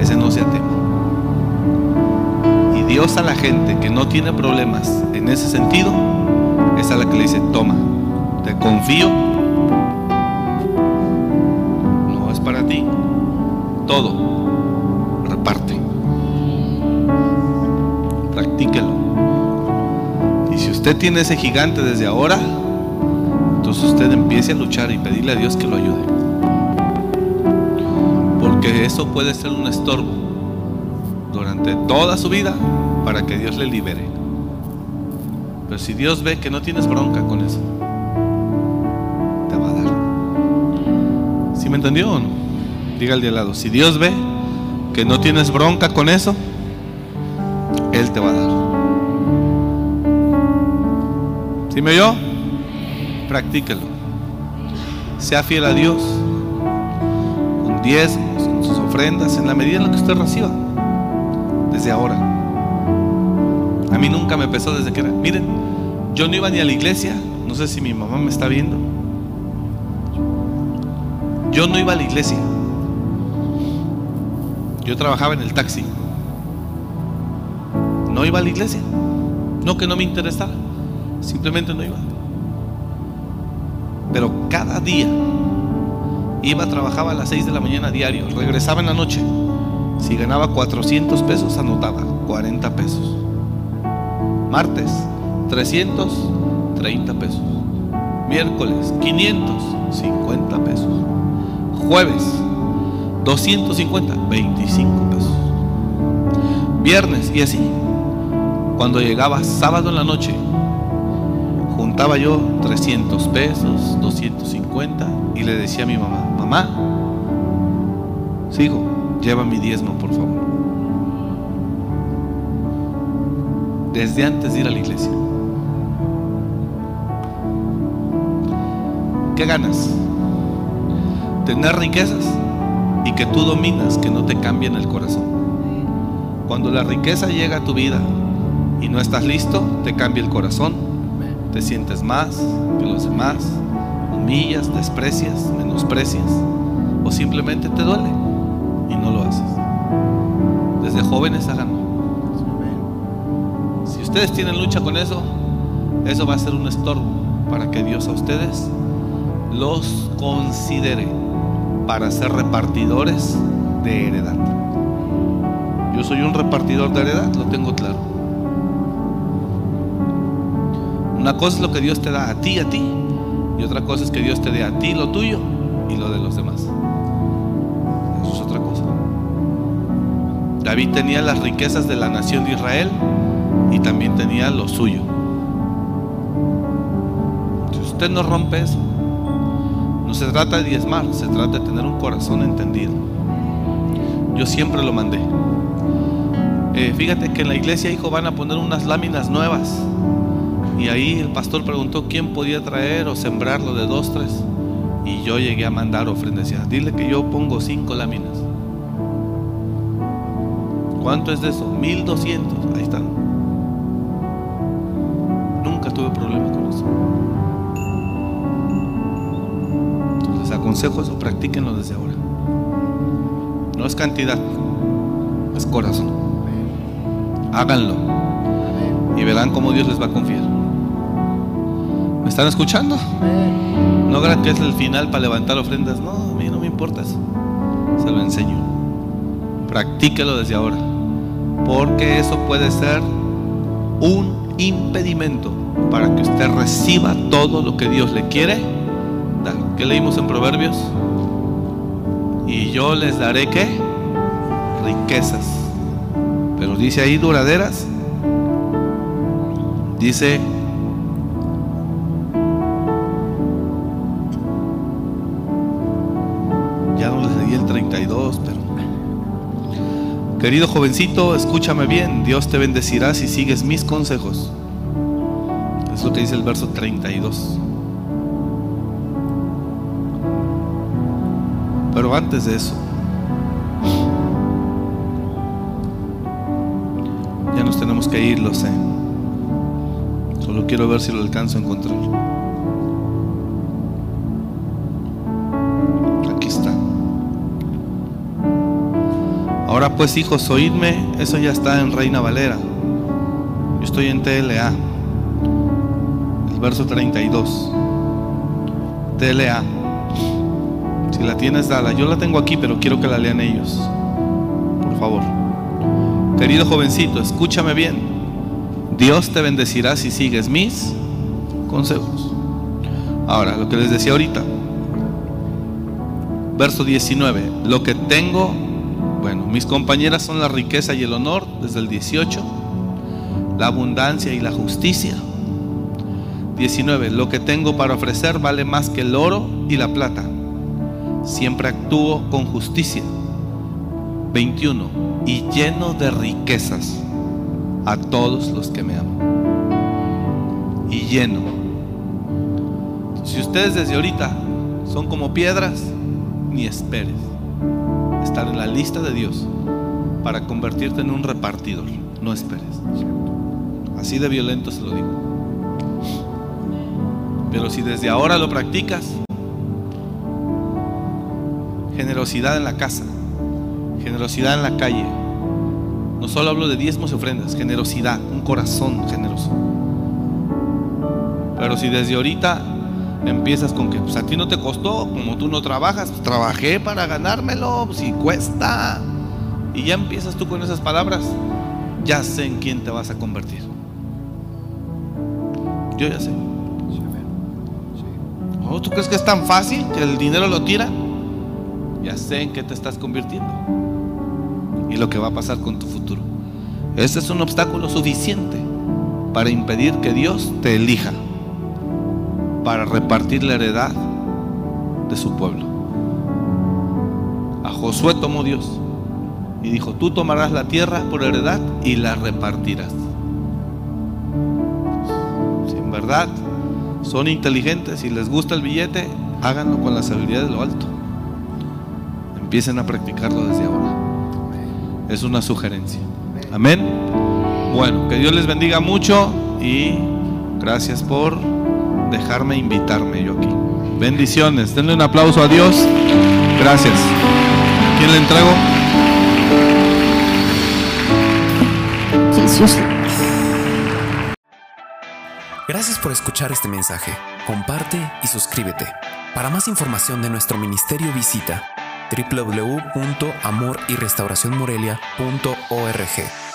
ese no sea tema. Dios a la gente que no tiene problemas en ese sentido, es a la que le dice, toma, te confío. No es para ti. Todo. Reparte. Practíquelo. Y si usted tiene ese gigante desde ahora, entonces usted empiece a luchar y pedirle a Dios que lo ayude. Porque eso puede ser un estorbo durante toda su vida para que Dios le libere. Pero si Dios ve que no tienes bronca con eso, te va a dar. ¿Sí me entendió o no? Diga al de al lado, si Dios ve que no tienes bronca con eso, Él te va a dar. ¿Sí me oyó? Practíquelo. Sea fiel a Dios con diezmos, con sus ofrendas, en la medida en la que usted reciba. Ahora. A mí nunca me pesó desde que era. Miren, yo no iba ni a la iglesia. No sé si mi mamá me está viendo. Yo no iba a la iglesia. Yo trabajaba en el taxi. No iba a la iglesia. No que no me interesara. Simplemente no iba. Pero cada día iba, trabajaba a las 6 de la mañana diario, regresaba en la noche. Si ganaba 400 pesos, anotaba 40 pesos. Martes, 330 pesos. Miércoles, 550 pesos. Jueves, 250, 25 pesos. Viernes y así. Cuando llegaba sábado en la noche, juntaba yo 300 pesos, 250 y le decía a mi mamá, mamá, sigo, lleva mi diezmo por favor. Desde antes de ir a la iglesia. ¿Qué ganas? Tener riquezas y que tú dominas, que no te cambien el corazón. Cuando la riqueza llega a tu vida y no estás listo, te cambia el corazón, te sientes más que los demás, humillas, desprecias, menosprecias o simplemente te duele y no lo haces. Desde jóvenes háganlo. Si ustedes tienen lucha con eso, eso va a ser un estorbo para que Dios a ustedes los considere para ser repartidores de heredad. Yo soy un repartidor de heredad, lo tengo claro. Una cosa es lo que Dios te da a ti, a ti, y otra cosa es que Dios te dé a ti lo tuyo y lo de los demás. David tenía las riquezas de la nación de Israel y también tenía lo suyo. Si usted no rompe eso, no se trata de diezmar, se trata de tener un corazón entendido. Yo siempre lo mandé. Eh, fíjate que en la iglesia, hijo, van a poner unas láminas nuevas. Y ahí el pastor preguntó quién podía traer o sembrarlo de dos, tres. Y yo llegué a mandar ofrendas. Dile que yo pongo cinco láminas. ¿Cuánto es de eso? 1200. Ahí están. Nunca tuve problema con eso. aconsejo eso, practíquenlo desde ahora. No es cantidad, es corazón. Háganlo y verán cómo Dios les va a confiar. ¿Me están escuchando? No crean que es el final para levantar ofrendas. No, a mí no me importa. Se lo enseño. Practíquelo desde ahora. Porque eso puede ser un impedimento para que usted reciba todo lo que Dios le quiere. ¿Qué leímos en Proverbios? Y yo les daré qué? Riquezas. Pero dice ahí duraderas. Dice Querido jovencito, escúchame bien, Dios te bendecirá si sigues mis consejos. Es lo que dice el verso 32. Pero antes de eso, ya nos tenemos que ir, lo sé. Solo quiero ver si lo alcanzo a encontrar. Pues hijos, oídme, eso ya está en Reina Valera. Yo estoy en TLA. El verso 32. TLA. Si la tienes, dala. Yo la tengo aquí, pero quiero que la lean ellos. Por favor. Querido jovencito, escúchame bien. Dios te bendecirá si sigues mis consejos. Ahora, lo que les decía ahorita. Verso 19. Lo que tengo, bueno, mis compañeras son la riqueza y el honor, desde el 18. La abundancia y la justicia. 19. Lo que tengo para ofrecer vale más que el oro y la plata. Siempre actúo con justicia. 21. Y lleno de riquezas a todos los que me aman. Y lleno. Si ustedes desde ahorita son como piedras, ni esperes estar en la lista de Dios para convertirte en un repartidor. No esperes. Así de violento se lo digo. Pero si desde ahora lo practicas, generosidad en la casa, generosidad en la calle. No solo hablo de diezmos y ofrendas, generosidad, un corazón generoso. Pero si desde ahorita empiezas con que pues, a ti no te costó, como tú no trabajas, pues, trabajé para ganármelo, si cuesta. Y ya empiezas tú con esas palabras, ya sé en quién te vas a convertir. Yo ya sé. ¿Oh, ¿Tú crees que es tan fácil que el dinero lo tira? Ya sé en qué te estás convirtiendo y lo que va a pasar con tu futuro. Ese es un obstáculo suficiente para impedir que Dios te elija para repartir la heredad de su pueblo. A Josué tomó Dios y dijo, tú tomarás la tierra por heredad y la repartirás. Si en verdad son inteligentes y les gusta el billete, háganlo con la sabiduría de lo alto. Empiecen a practicarlo desde ahora. Es una sugerencia. Amén. Bueno, que Dios les bendiga mucho y gracias por dejarme invitarme yo aquí. Bendiciones. Denle un aplauso a Dios. Gracias. ¿Quién le entrego? Jesús. Gracias por escuchar este mensaje. Comparte y suscríbete. Para más información de nuestro ministerio visita www.amoryrestauracionmorelia.org.